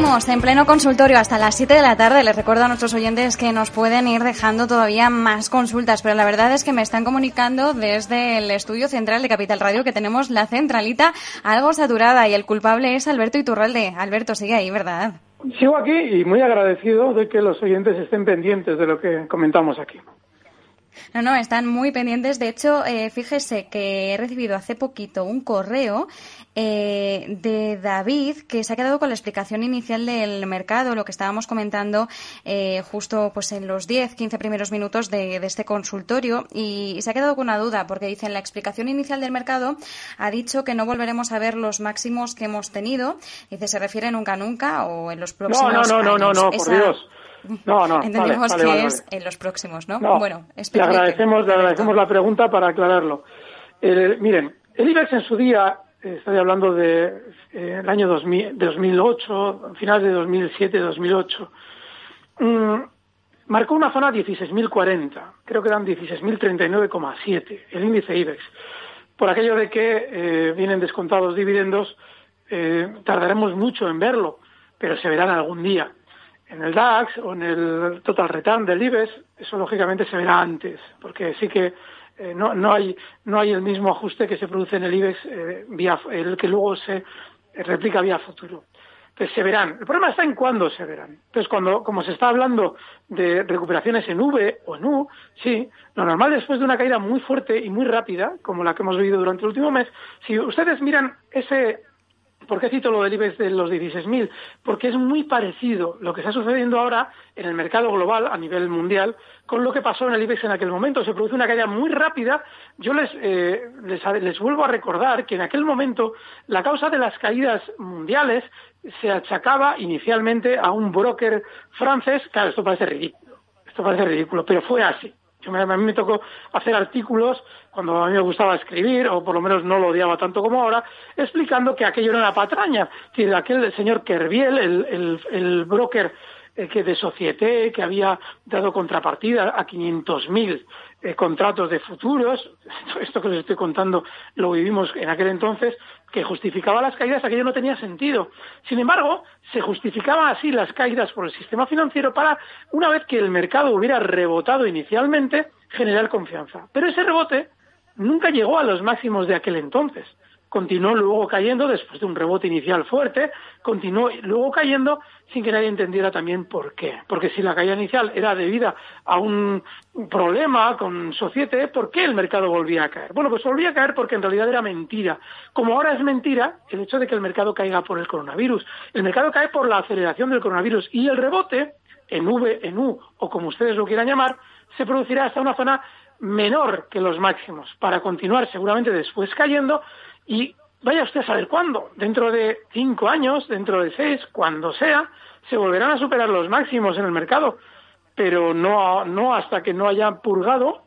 Seguimos en pleno consultorio hasta las 7 de la tarde. Les recuerdo a nuestros oyentes que nos pueden ir dejando todavía más consultas, pero la verdad es que me están comunicando desde el estudio central de Capital Radio que tenemos la centralita algo saturada y el culpable es Alberto Iturralde. Alberto, sigue ahí, ¿verdad? Sigo aquí y muy agradecido de que los oyentes estén pendientes de lo que comentamos aquí. No, no, están muy pendientes. De hecho, eh, fíjese que he recibido hace poquito un correo eh, de David que se ha quedado con la explicación inicial del mercado, lo que estábamos comentando eh, justo pues en los 10, 15 primeros minutos de, este consultorio y, se ha quedado con una duda porque dice en la explicación inicial del mercado ha dicho que no volveremos a ver los máximos que hemos tenido. Dice, ¿se refiere nunca, nunca o en los próximos No, no, no, no, no, por Dios. No, no, Entendemos que es en los próximos, ¿no? bueno, le agradecemos, le agradecemos la pregunta para aclararlo. miren, el IBEX en su día, eh, estoy hablando del de, eh, año 2000, 2008, finales de 2007, 2008, mmm, marcó una zona 16.040, creo que eran 16.039,7, el índice IBEX. Por aquello de que eh, vienen descontados dividendos, tardaremos mucho en verlo, pero se verán algún día en el DAX o en el total return del IBEX, eso lógicamente se verá antes, porque sí que eh, no, no, hay, no hay el mismo ajuste que se produce en el IBEX, eh, vía, el que luego se replica vía futuro. Entonces se verán. El problema está en cuándo se verán. Entonces, cuando, como se está hablando de recuperaciones en V o en U, sí, lo normal después de una caída muy fuerte y muy rápida, como la que hemos vivido durante el último mes, si ustedes miran ese ¿Por qué cito lo del IBEX de los 16.000? Porque es muy parecido lo que está sucediendo ahora en el mercado global a nivel mundial con lo que pasó en el IBEX en aquel momento. Se produce una caída muy rápida. Yo les, eh, les, les vuelvo a recordar que en aquel momento la causa de las caídas mundiales se achacaba inicialmente a un broker francés. Claro, esto parece ridículo. Esto parece ridículo, pero fue así. Yo a mí me tocó hacer artículos cuando a mí me gustaba escribir, o por lo menos no lo odiaba tanto como ahora, explicando que aquello era una patraña. Que aquel señor Kerviel, el, el, broker eh, que de Societe, que había dado contrapartida a 500.000 eh, contratos de futuros, esto que les estoy contando lo vivimos en aquel entonces, que justificaba las caídas, aquello no tenía sentido. Sin embargo, se justificaban así las caídas por el sistema financiero para, una vez que el mercado hubiera rebotado inicialmente, generar confianza. Pero ese rebote nunca llegó a los máximos de aquel entonces. Continuó luego cayendo después de un rebote inicial fuerte, continuó luego cayendo sin que nadie entendiera también por qué. Porque si la caída inicial era debida a un problema con Societe, ¿por qué el mercado volvía a caer? Bueno, pues volvía a caer porque en realidad era mentira. Como ahora es mentira el hecho de que el mercado caiga por el coronavirus. El mercado cae por la aceleración del coronavirus y el rebote, en V, en U o como ustedes lo quieran llamar, se producirá hasta una zona menor que los máximos, para continuar seguramente después cayendo y vaya usted a saber cuándo, dentro de cinco años, dentro de seis, cuando sea, se volverán a superar los máximos en el mercado, pero no, no hasta que no haya purgado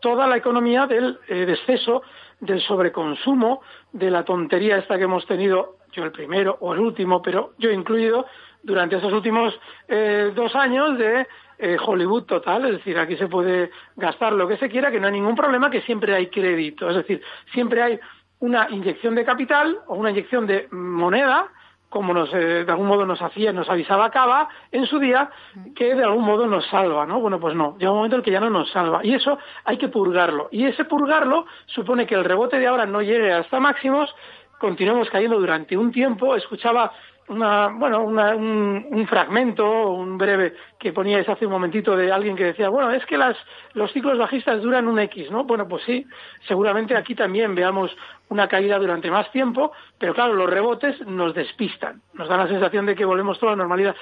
toda la economía del eh, desceso, del sobreconsumo, de la tontería esta que hemos tenido, yo el primero o el último, pero yo incluido, durante esos últimos eh, dos años de eh, Hollywood total, es decir, aquí se puede gastar lo que se quiera, que no hay ningún problema, que siempre hay crédito, es decir, siempre hay una inyección de capital o una inyección de moneda, como nos, eh, de algún modo nos hacía, nos avisaba Cava en su día, que de algún modo nos salva, ¿no? Bueno, pues no, llega un momento en el que ya no nos salva. Y eso hay que purgarlo. Y ese purgarlo supone que el rebote de ahora no llegue hasta máximos, continuemos cayendo durante un tiempo. Escuchaba una, bueno, un, un, fragmento, un breve que poníais hace un momentito de alguien que decía, bueno, es que las, los ciclos bajistas duran un X, ¿no? Bueno, pues sí, seguramente aquí también veamos una caída durante más tiempo, pero claro, los rebotes nos despistan, nos dan la sensación de que volvemos toda la normalidad.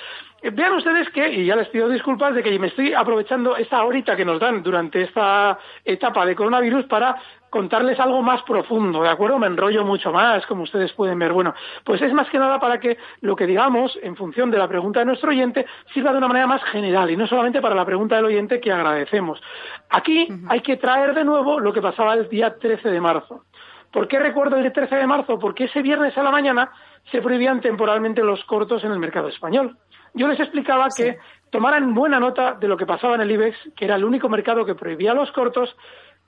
Eh, vean ustedes que, y ya les pido disculpas de que me estoy aprovechando esta horita que nos dan durante esta etapa de coronavirus para contarles algo más profundo, ¿de acuerdo? Me enrollo mucho más, como ustedes pueden ver. Bueno, pues es más que nada para que lo que digamos, en función de la pregunta de nuestro oyente, sirva de una manera más general y no solamente para la pregunta del oyente que agradecemos. Aquí hay que traer de nuevo lo que pasaba el día 13 de marzo. ¿Por qué recuerdo el 13 de marzo? Porque ese viernes a la mañana se prohibían temporalmente los cortos en el mercado español. Yo les explicaba que tomaran buena nota de lo que pasaba en el IBEX, que era el único mercado que prohibía los cortos,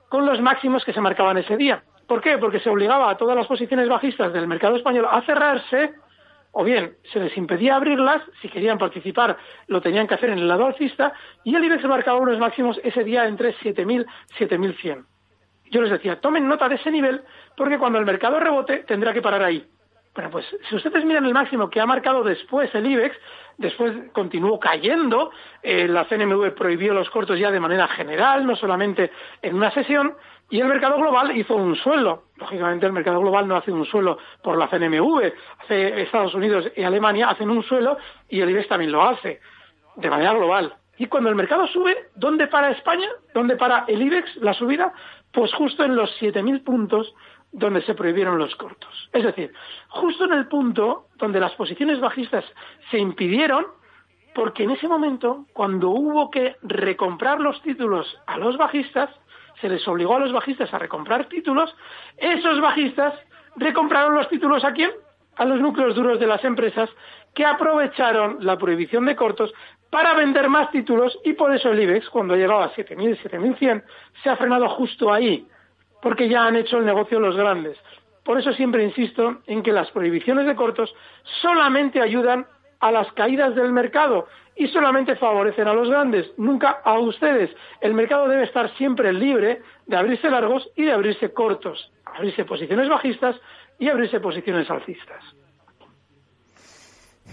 con los máximos que se marcaban ese día. ¿Por qué? Porque se obligaba a todas las posiciones bajistas del mercado español a cerrarse, o bien se les impedía abrirlas, si querían participar lo tenían que hacer en el lado alcista, y el IBEX marcaba unos máximos ese día entre 7.000 y 7.100. Yo les decía, tomen nota de ese nivel, porque cuando el mercado rebote tendrá que parar ahí. Bueno, pues si ustedes miran el máximo que ha marcado después el IBEX, después continuó cayendo, eh, la CNMV prohibió los cortos ya de manera general, no solamente en una sesión, y el mercado global hizo un suelo. Lógicamente el mercado global no hace un suelo por la CNMV, hace Estados Unidos y Alemania hacen un suelo y el IBEX también lo hace, de manera global. Y cuando el mercado sube, ¿dónde para España? ¿Dónde para el IBEX la subida? Pues justo en los 7.000 puntos donde se prohibieron los cortos. Es decir, justo en el punto donde las posiciones bajistas se impidieron, porque en ese momento, cuando hubo que recomprar los títulos a los bajistas, se les obligó a los bajistas a recomprar títulos, esos bajistas recompraron los títulos a quién? A los núcleos duros de las empresas que aprovecharon la prohibición de cortos para vender más títulos y por eso el IBEX, cuando ha llegado a 7.000, 7.100, se ha frenado justo ahí, porque ya han hecho el negocio los grandes. Por eso siempre insisto en que las prohibiciones de cortos solamente ayudan a las caídas del mercado y solamente favorecen a los grandes, nunca a ustedes. El mercado debe estar siempre libre de abrirse largos y de abrirse cortos, abrirse posiciones bajistas y abrirse posiciones alcistas.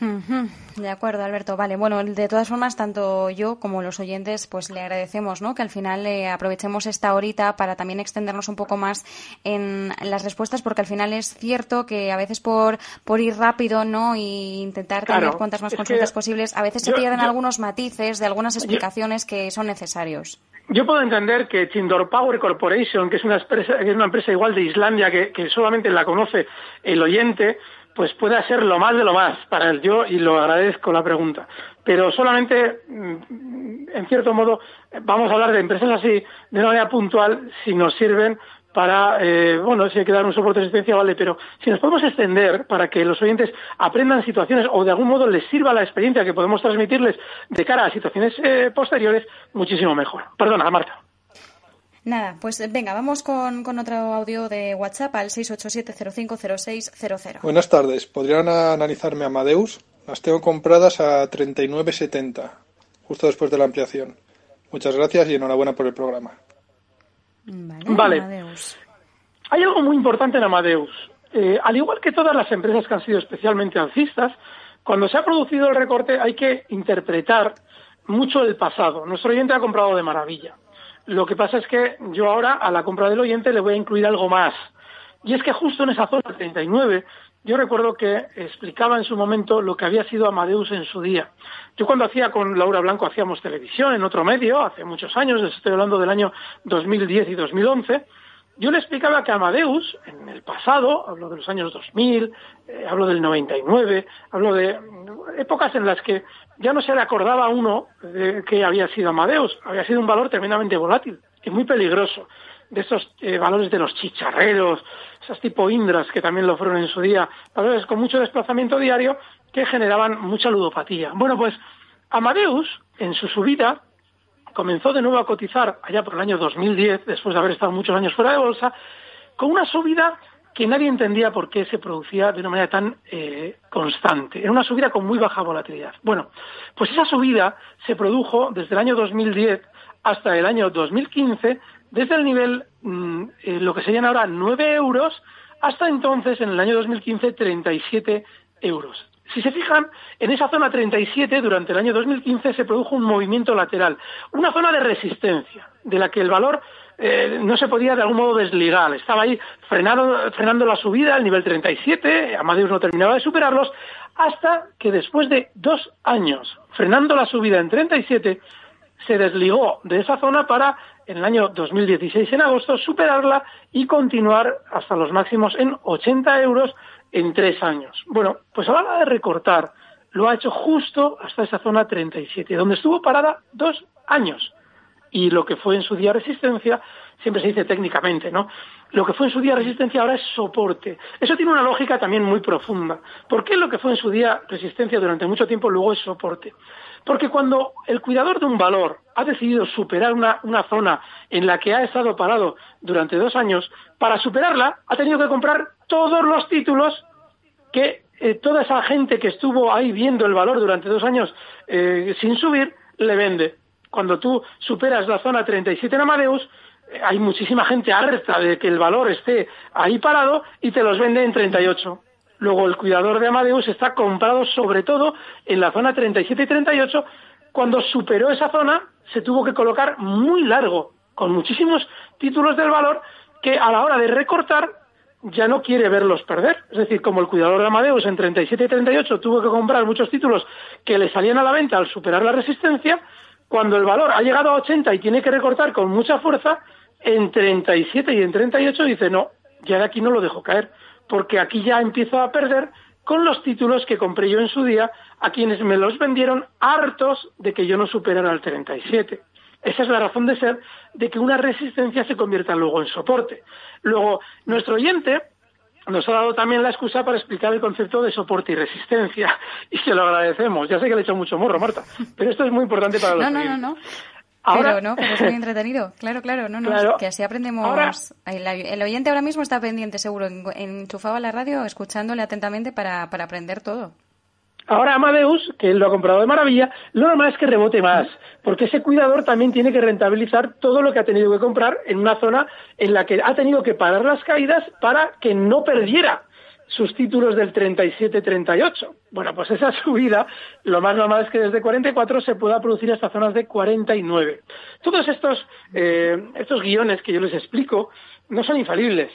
De acuerdo, Alberto. Vale, bueno, de todas formas, tanto yo como los oyentes, pues le agradecemos, ¿no? Que al final eh, aprovechemos esta horita para también extendernos un poco más en las respuestas, porque al final es cierto que a veces por, por ir rápido, ¿no? Y intentar tener cuantas más consultas posibles, a veces se pierden algunos matices de algunas explicaciones que son necesarios. Yo puedo entender que Chindor Power Corporation, que es una empresa, que es una empresa igual de Islandia, que, que solamente la conoce el oyente, pues pueda ser lo más de lo más para el yo y lo agradezco la pregunta. Pero solamente, mm, en cierto modo, vamos a hablar de empresas así de una manera puntual si nos sirven para, eh, bueno, si hay que dar un soporte de asistencia, vale, pero si nos podemos extender para que los oyentes aprendan situaciones o de algún modo les sirva la experiencia que podemos transmitirles de cara a situaciones eh, posteriores, muchísimo mejor. Perdona, Marta. Nada, pues venga, vamos con, con otro audio de WhatsApp al 687050600. Buenas tardes. ¿Podrían analizarme Amadeus? Las tengo compradas a 39.70, justo después de la ampliación. Muchas gracias y enhorabuena por el programa. Vale. Hay algo muy importante en Amadeus. Eh, al igual que todas las empresas que han sido especialmente alcistas, cuando se ha producido el recorte hay que interpretar mucho el pasado. Nuestro oyente ha comprado de maravilla. Lo que pasa es que yo ahora a la compra del oyente le voy a incluir algo más. Y es que justo en esa zona 39 yo recuerdo que explicaba en su momento lo que había sido Amadeus en su día. Yo cuando hacía con Laura Blanco hacíamos televisión en otro medio, hace muchos años, estoy hablando del año 2010 y 2011, yo le explicaba que Amadeus, en el pasado, hablo de los años 2000, eh, hablo del 99, hablo de épocas en las que ya no se le acordaba a uno de que había sido Amadeus, había sido un valor tremendamente volátil y muy peligroso, de esos eh, valores de los chicharreros, esas tipo Indras que también lo fueron en su día, valores con mucho desplazamiento diario que generaban mucha ludopatía. Bueno, pues Amadeus, en su subida, comenzó de nuevo a cotizar allá por el año 2010, después de haber estado muchos años fuera de bolsa, con una subida que nadie entendía por qué se producía de una manera tan eh, constante. Era una subida con muy baja volatilidad. Bueno, pues esa subida se produjo desde el año 2010 hasta el año 2015, desde el nivel, mm, eh, lo que serían ahora 9 euros, hasta entonces, en el año 2015, 37 euros. Si se fijan, en esa zona 37, durante el año 2015, se produjo un movimiento lateral, una zona de resistencia, de la que el valor eh, no se podía de algún modo desligar. Estaba ahí frenando, frenando la subida al nivel 37, Amadeus no terminaba de superarlos, hasta que después de dos años frenando la subida en 37, se desligó de esa zona para, en el año 2016, en agosto, superarla y continuar hasta los máximos en 80 euros en tres años. Bueno, pues a la hora de recortar, lo ha hecho justo hasta esa zona 37, donde estuvo parada dos años y lo que fue en su día resistencia, siempre se dice técnicamente, ¿no? Lo que fue en su día resistencia ahora es soporte. Eso tiene una lógica también muy profunda. ¿Por qué lo que fue en su día resistencia durante mucho tiempo luego es soporte? Porque cuando el cuidador de un valor ha decidido superar una, zona en la que ha estado parado durante dos años, para superarla ha tenido que comprar todos los títulos que eh, toda esa gente que estuvo ahí viendo el valor durante dos años eh, sin subir, le vende cuando tú superas la zona 37 en Amadeus, eh, hay muchísima gente harta de que el valor esté ahí parado y te los vende en 38. Luego el cuidador de Amadeus está comprado sobre todo en la zona 37 y 38. Cuando superó esa zona se tuvo que colocar muy largo, con muchísimos títulos del valor que a la hora de recortar ya no quiere verlos perder. Es decir, como el cuidador de Amadeus en 37 y 38 tuvo que comprar muchos títulos que le salían a la venta al superar la resistencia, cuando el valor ha llegado a 80 y tiene que recortar con mucha fuerza, en 37 y en 38 dice, no, ya de aquí no lo dejo caer, porque aquí ya empiezo a perder con los títulos que compré yo en su día a quienes me los vendieron hartos de que yo no superara el 37. Esa es la razón de ser de que una resistencia se convierta luego en soporte. Luego, nuestro oyente nos ha dado también la excusa para explicar el concepto de soporte y resistencia y se lo agradecemos. Ya sé que le he hecho mucho morro, Marta, pero esto es muy importante para los No, no, no, no. Ahora... Pero no, pero es muy entretenido. Claro, claro, no, no, que así aprendemos. El, oyente ahora mismo está pendiente, seguro, enchufado a la radio, escuchándole atentamente para, para aprender todo. Ahora Amadeus, que lo ha comprado de maravilla, lo normal es que rebote más, porque ese cuidador también tiene que rentabilizar todo lo que ha tenido que comprar en una zona en la que ha tenido que parar las caídas para que no perdiera sus títulos del 37-38. Bueno, pues esa subida, lo más normal es que desde 44 se pueda producir hasta zonas de 49. Todos estos, eh, estos guiones que yo les explico no son infalibles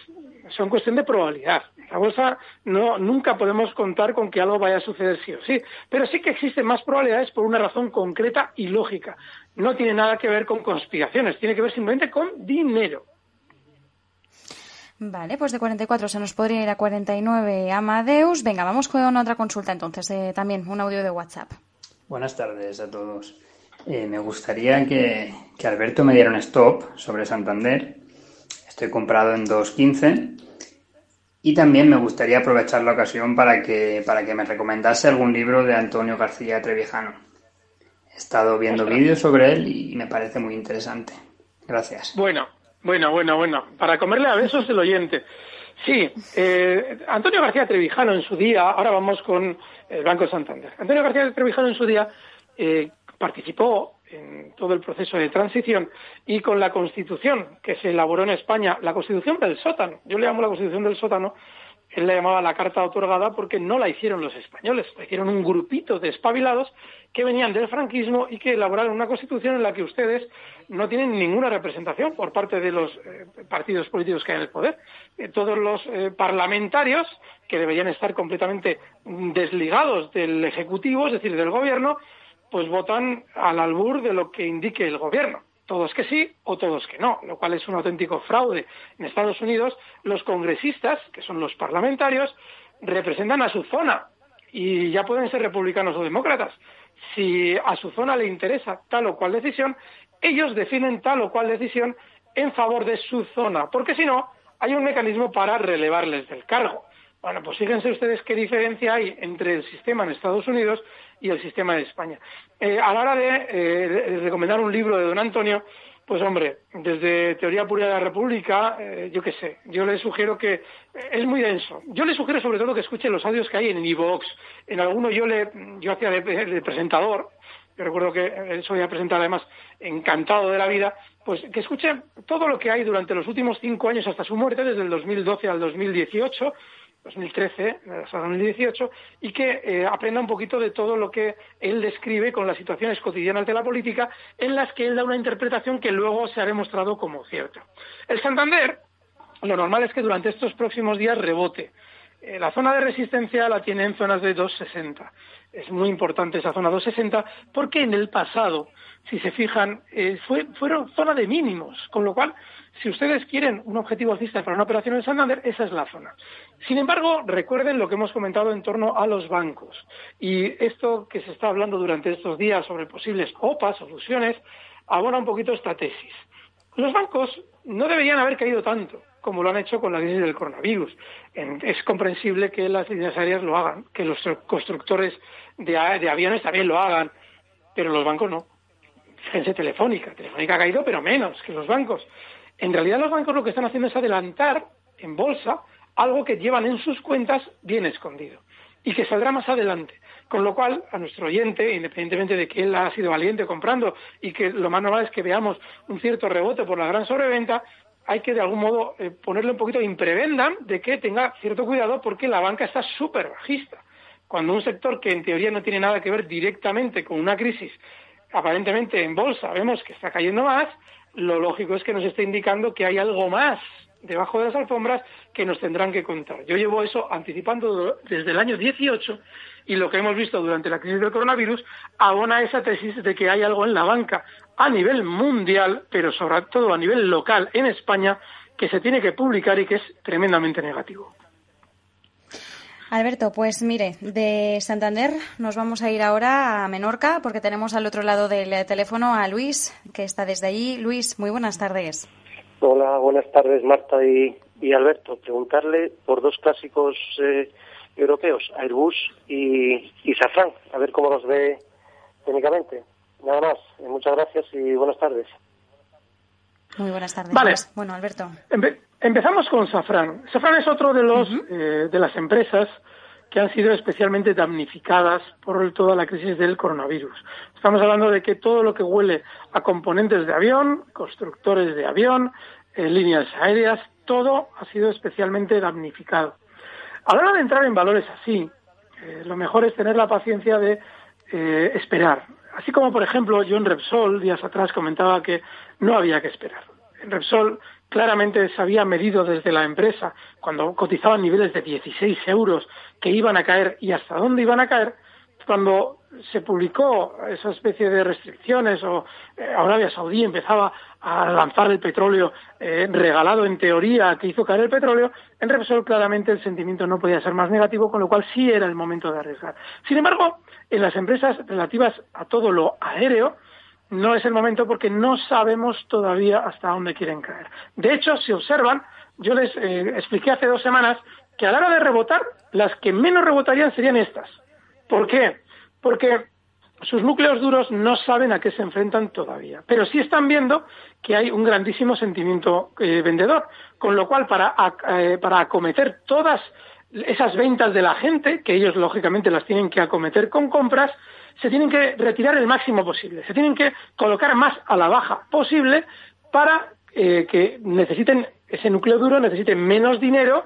son cuestión de probabilidad. La bolsa no, nunca podemos contar con que algo vaya a suceder sí o sí, pero sí que existen más probabilidades por una razón concreta y lógica. No tiene nada que ver con conspiraciones, tiene que ver simplemente con dinero. Vale, pues de 44 se nos podría ir a 49 Amadeus. Venga, vamos con otra consulta entonces, eh, también un audio de WhatsApp. Buenas tardes a todos. Eh, me gustaría que, que Alberto me diera un stop sobre Santander Estoy comprado en 2.15 y también me gustaría aprovechar la ocasión para que, para que me recomendase algún libro de Antonio García Trevijano. He estado viendo vídeos sobre él y me parece muy interesante. Gracias. Bueno, bueno, bueno, bueno. Para comerle a besos el oyente. Sí, eh, Antonio García Trevijano en su día, ahora vamos con el Banco Santander. Antonio García Trevijano en su día eh, participó en todo el proceso de transición y con la Constitución que se elaboró en España, la Constitución del sótano. Yo le llamo la Constitución del sótano, él la llamaba la Carta otorgada porque no la hicieron los españoles, la hicieron un grupito de espabilados que venían del franquismo y que elaboraron una Constitución en la que ustedes no tienen ninguna representación por parte de los eh, partidos políticos que hay en el poder. Eh, todos los eh, parlamentarios que deberían estar completamente desligados del Ejecutivo, es decir, del Gobierno, pues votan al albur de lo que indique el gobierno. Todos que sí o todos que no, lo cual es un auténtico fraude. En Estados Unidos, los congresistas, que son los parlamentarios, representan a su zona y ya pueden ser republicanos o demócratas. Si a su zona le interesa tal o cual decisión, ellos definen tal o cual decisión en favor de su zona, porque si no, hay un mecanismo para relevarles del cargo. Bueno, pues fíjense ustedes qué diferencia hay entre el sistema en Estados Unidos y el sistema de España. Eh, a la hora eh, de, recomendar un libro de don Antonio, pues hombre, desde Teoría Pura de la República, eh, yo qué sé, yo le sugiero que es muy denso. Yo le sugiero sobre todo que escuche los audios que hay en iVoox. En alguno yo le, yo hacía de, presentador, yo recuerdo que soy a presentar además encantado de la vida, pues que escuche todo lo que hay durante los últimos cinco años hasta su muerte, desde el 2012 al 2018, 2013 hasta 2018 y que eh, aprenda un poquito de todo lo que él describe con las situaciones cotidianas de la política en las que él da una interpretación que luego se ha demostrado como cierta. El Santander, lo normal es que durante estos próximos días rebote. Eh, la zona de resistencia la tiene en zonas de 260. Es muy importante esa zona 260 porque en el pasado, si se fijan, eh, fue, fueron zona de mínimos, con lo cual si ustedes quieren un objetivo alcista para una operación en Santander, esa es la zona. Sin embargo, recuerden lo que hemos comentado en torno a los bancos. Y esto que se está hablando durante estos días sobre posibles OPAs o fusiones, abona un poquito esta tesis. Los bancos no deberían haber caído tanto como lo han hecho con la crisis del coronavirus. es comprensible que las líneas aéreas lo hagan, que los constructores de, de aviones también lo hagan, pero los bancos no. Fíjense, Telefónica. Telefónica ha caído, pero menos que los bancos. En realidad los bancos lo que están haciendo es adelantar en bolsa algo que llevan en sus cuentas bien escondido y que saldrá más adelante. Con lo cual, a nuestro oyente, independientemente de que él ha sido valiente comprando y que lo más normal es que veamos un cierto rebote por la gran sobreventa, hay que de algún modo eh, ponerle un poquito de imprebenda de que tenga cierto cuidado porque la banca está súper bajista. Cuando un sector que en teoría no tiene nada que ver directamente con una crisis, aparentemente en bolsa vemos que está cayendo más, lo lógico es que nos esté indicando que hay algo más debajo de las alfombras que nos tendrán que contar. Yo llevo eso anticipando desde el año 18 y lo que hemos visto durante la crisis del coronavirus abona esa tesis de que hay algo en la banca a nivel mundial, pero sobre todo a nivel local en España, que se tiene que publicar y que es tremendamente negativo. Alberto, pues mire, de Santander nos vamos a ir ahora a Menorca porque tenemos al otro lado del teléfono a Luis, que está desde allí. Luis, muy buenas tardes. Hola, buenas tardes Marta y, Alberto. Preguntarle por dos clásicos eh, europeos, Airbus y, y Safran, a ver cómo los ve técnicamente. Nada más, eh, muchas gracias y buenas tardes. Muy buenas tardes. Vale. Bueno, Alberto. empezamos con Safran. Safran es otro de los eh, de las empresas que han sido especialmente damnificadas por toda la crisis del coronavirus. Estamos hablando de que todo lo que huele a componentes de avión, constructores de avión, eh, líneas aéreas, todo ha sido especialmente damnificado. A la hora de entrar en valores así, eh, lo mejor es tener la paciencia de esperar. Así como, por ejemplo, yo en Repsol días atrás comentaba que no había que esperar. En Repsol claramente se había medido desde la empresa, cuando cotizaban niveles de 16 euros, que iban a caer y hasta dónde iban a caer, cuando se publicó esa especie de restricciones o eh, Arabia Saudí empezaba a lanzar el petróleo eh, regalado en teoría que hizo caer el petróleo, en Repsol claramente el sentimiento no podía ser más negativo, con lo cual sí era el momento de arriesgar. Sin embargo, en las empresas relativas a todo lo aéreo, no es el momento porque no sabemos todavía hasta dónde quieren caer. De hecho, si observan, yo les eh, expliqué hace dos semanas que a la hora de rebotar, las que menos rebotarían serían estas. ¿Por qué? Porque sus núcleos duros no saben a qué se enfrentan todavía, pero sí están viendo que hay un grandísimo sentimiento eh, vendedor, con lo cual para, eh, para acometer todas esas ventas de la gente, que ellos lógicamente las tienen que acometer con compras, se tienen que retirar el máximo posible, se tienen que colocar más a la baja posible para eh, que necesiten ese núcleo duro, necesiten menos dinero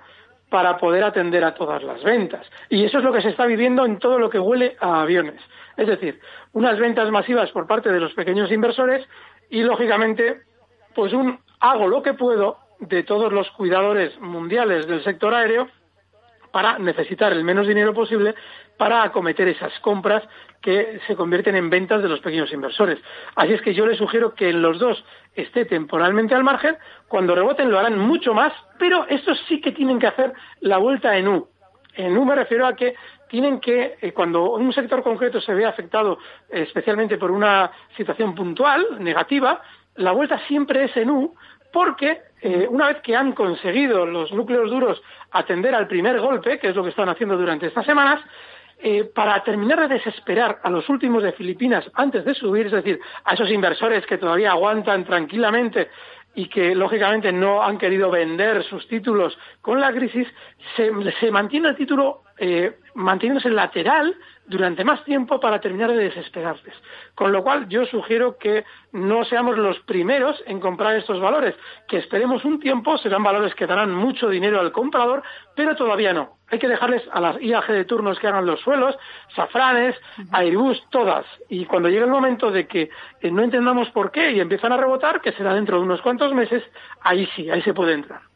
para poder atender a todas las ventas. Y eso es lo que se está viviendo en todo lo que huele a aviones. Es decir, unas ventas masivas por parte de los pequeños inversores y, lógicamente, pues un hago lo que puedo de todos los cuidadores mundiales del sector aéreo para necesitar el menos dinero posible para acometer esas compras que se convierten en ventas de los pequeños inversores. Así es que yo les sugiero que en los dos esté temporalmente al margen, cuando reboten lo harán mucho más, pero estos sí que tienen que hacer la vuelta en U. En U me refiero a que tienen que, eh, cuando un sector concreto se ve afectado eh, especialmente por una situación puntual, negativa, la vuelta siempre es en U, porque eh, una vez que han conseguido los núcleos duros atender al primer golpe, que es lo que están haciendo durante estas semanas, eh, para terminar de desesperar a los últimos de Filipinas antes de subir, es decir, a esos inversores que todavía aguantan tranquilamente y que lógicamente no han querido vender sus títulos con la crisis, se, mantiene el título eh, manteniéndose lateral durante más tiempo para terminar de desesperarles. Con lo cual, yo sugiero que no seamos los primeros en comprar estos valores, que esperemos un tiempo, serán valores que darán mucho dinero al comprador, pero todavía no. Hay que dejarles a las IAG de turnos que hagan los suelos, Safranes, Airbus, todas. Y cuando llegue el momento de que eh, no entendamos por qué y empiezan a rebotar, que será dentro de unos cuantos meses, ahí sí, ahí se puede entrar.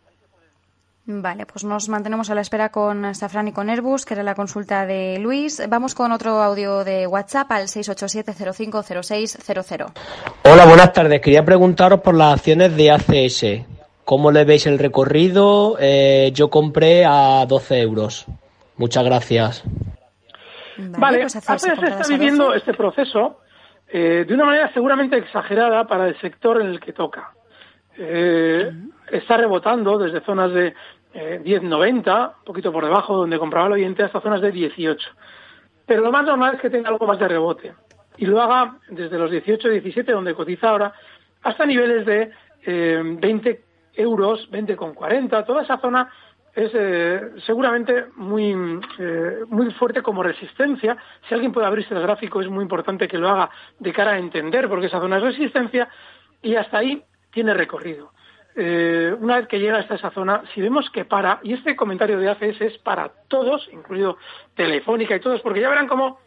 Vale, pues nos mantenemos a la espera con Safran y con Airbus, que era la consulta de Luis. Vamos con otro audio de WhatsApp al 687-050600. Hola, buenas tardes. Quería preguntaros por las acciones de ACS. ¿Cómo le veis el recorrido? Eh, yo compré a 12 euros. Muchas gracias. Vale, ACS pues está viviendo este proceso eh, de una manera seguramente exagerada para el sector en el que toca. Eh, está rebotando desde zonas de 10.90, un poquito por debajo, donde compraba el oyente, hasta zonas de 18. Pero lo más normal es que tenga algo más de rebote y lo haga desde los 18, 17, donde cotiza ahora, hasta niveles de 20 eh, euros, 20,40. Toda esa zona es eh, seguramente muy, eh, muy fuerte como resistencia. Si alguien puede abrirse el gráfico, es muy importante que lo haga de cara a entender, porque esa zona es resistencia y hasta ahí tiene recorrido. Eh, una vez que llega hasta esa zona, si vemos que para, y este comentario de ACS es para todos, incluido Telefónica y todos, porque ya verán cómo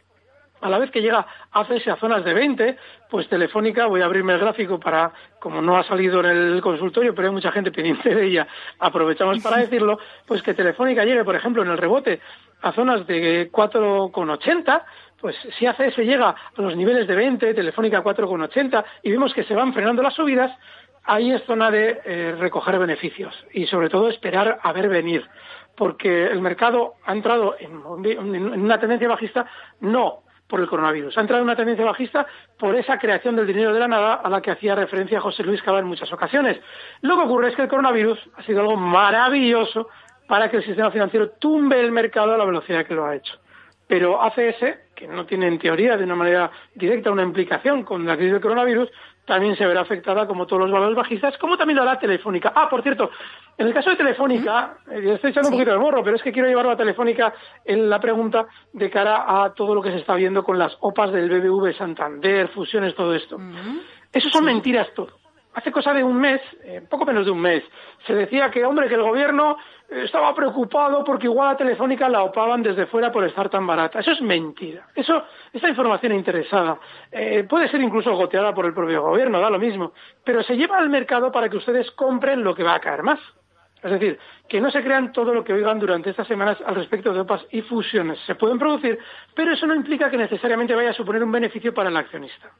a la vez que llega ACS a zonas de 20, pues Telefónica, voy a abrirme el gráfico para, como no ha salido en el consultorio, pero hay mucha gente pendiente de ella, aprovechamos para decirlo, pues que Telefónica llegue, por ejemplo, en el rebote a zonas de 4,80, pues si ACS llega a los niveles de 20, Telefónica 4,80, y vemos que se van frenando las subidas, ahí es zona de eh, recoger beneficios y sobre todo esperar a ver venir, porque el mercado ha entrado en, una tendencia bajista no por el coronavirus, ha entrado en una tendencia bajista por esa creación del dinero de la nada a la que hacía referencia José Luis Cava en muchas ocasiones. Lo que ocurre es que el coronavirus ha sido algo maravilloso para que el sistema financiero tumbe el mercado a la velocidad que lo ha hecho. Pero ACS, que no tiene en teoría de una manera directa una implicación con la crisis del coronavirus, también se verá afectada como todos los valores bajistas, como también lo hará Telefónica. Ah, por cierto, en el caso de Telefónica, eh, estoy echando un poquito de morro, pero es que quiero llevarlo a Telefónica en la pregunta de cara a todo lo que se está viendo con las OPAs del BBV Santander, fusiones, todo esto. Eso son mentiras todo. Hace cosa de un mes, eh, poco menos de un mes, se decía que, hombre, que el gobierno estaba preocupado porque igual a Telefónica la opaban desde fuera por estar tan barata. Eso es mentira. Eso, esa información interesada eh, puede ser incluso goteada por el propio gobierno, da lo mismo. Pero se lleva al mercado para que ustedes compren lo que va a caer más. Es decir, que no se crean todo lo que oigan durante estas semanas al respecto de OPAs y fusiones. Se pueden producir, pero eso no implica que necesariamente vaya a suponer un beneficio para el accionista.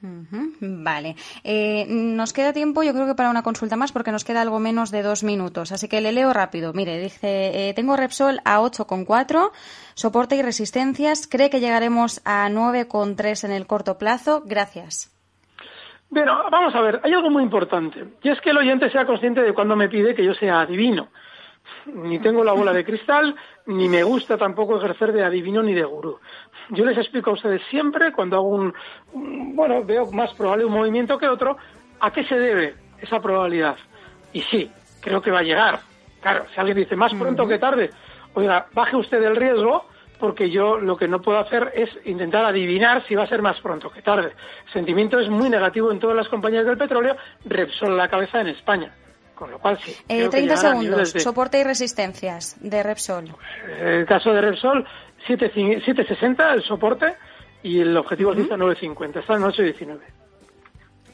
Vale. Eh, nos queda tiempo, yo creo que para una consulta más, porque nos queda algo menos de dos minutos. Así que le leo rápido. Mire, dice: eh, Tengo Repsol a 8,4, soporte y resistencias. ¿Cree que llegaremos a 9,3 en el corto plazo? Gracias. Bueno, vamos a ver, hay algo muy importante, y es que el oyente sea consciente de cuando me pide que yo sea adivino. Ni tengo la bola de cristal, ni me gusta tampoco ejercer de adivino ni de gurú. Yo les explico a ustedes siempre, cuando hago un, bueno, veo más probable un movimiento que otro, a qué se debe esa probabilidad. Y sí, creo que va a llegar. Claro, si alguien dice más pronto que tarde, oiga, baje usted el riesgo, porque yo lo que no puedo hacer es intentar adivinar si va a ser más pronto que tarde. El sentimiento es muy negativo en todas las compañías del petróleo, Repsol la cabeza en España. Con lo cual sí. 30 eh, segundos, soporte y resistencias de Repsol. El caso de Repsol, 760 el soporte y el objetivo es 950, está en 819.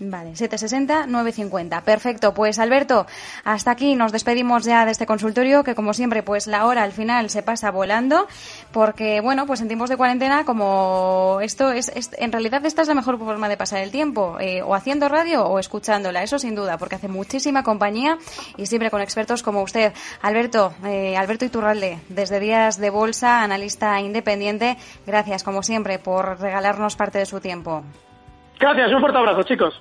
Vale, 760, 950. Perfecto. Pues Alberto, hasta aquí nos despedimos ya de este consultorio, que como siempre, pues la hora al final se pasa volando, porque bueno, pues en tiempos de cuarentena, como esto es, en realidad esta es la mejor forma de pasar el tiempo, eh, o haciendo radio o escuchándola, eso sin duda, porque hace muchísima compañía y siempre con expertos como usted. Alberto, eh, Alberto Iturralde, desde Días de Bolsa, analista independiente, gracias como siempre por regalarnos parte de su tiempo. Gracias, un fuerte abrazo, chicos.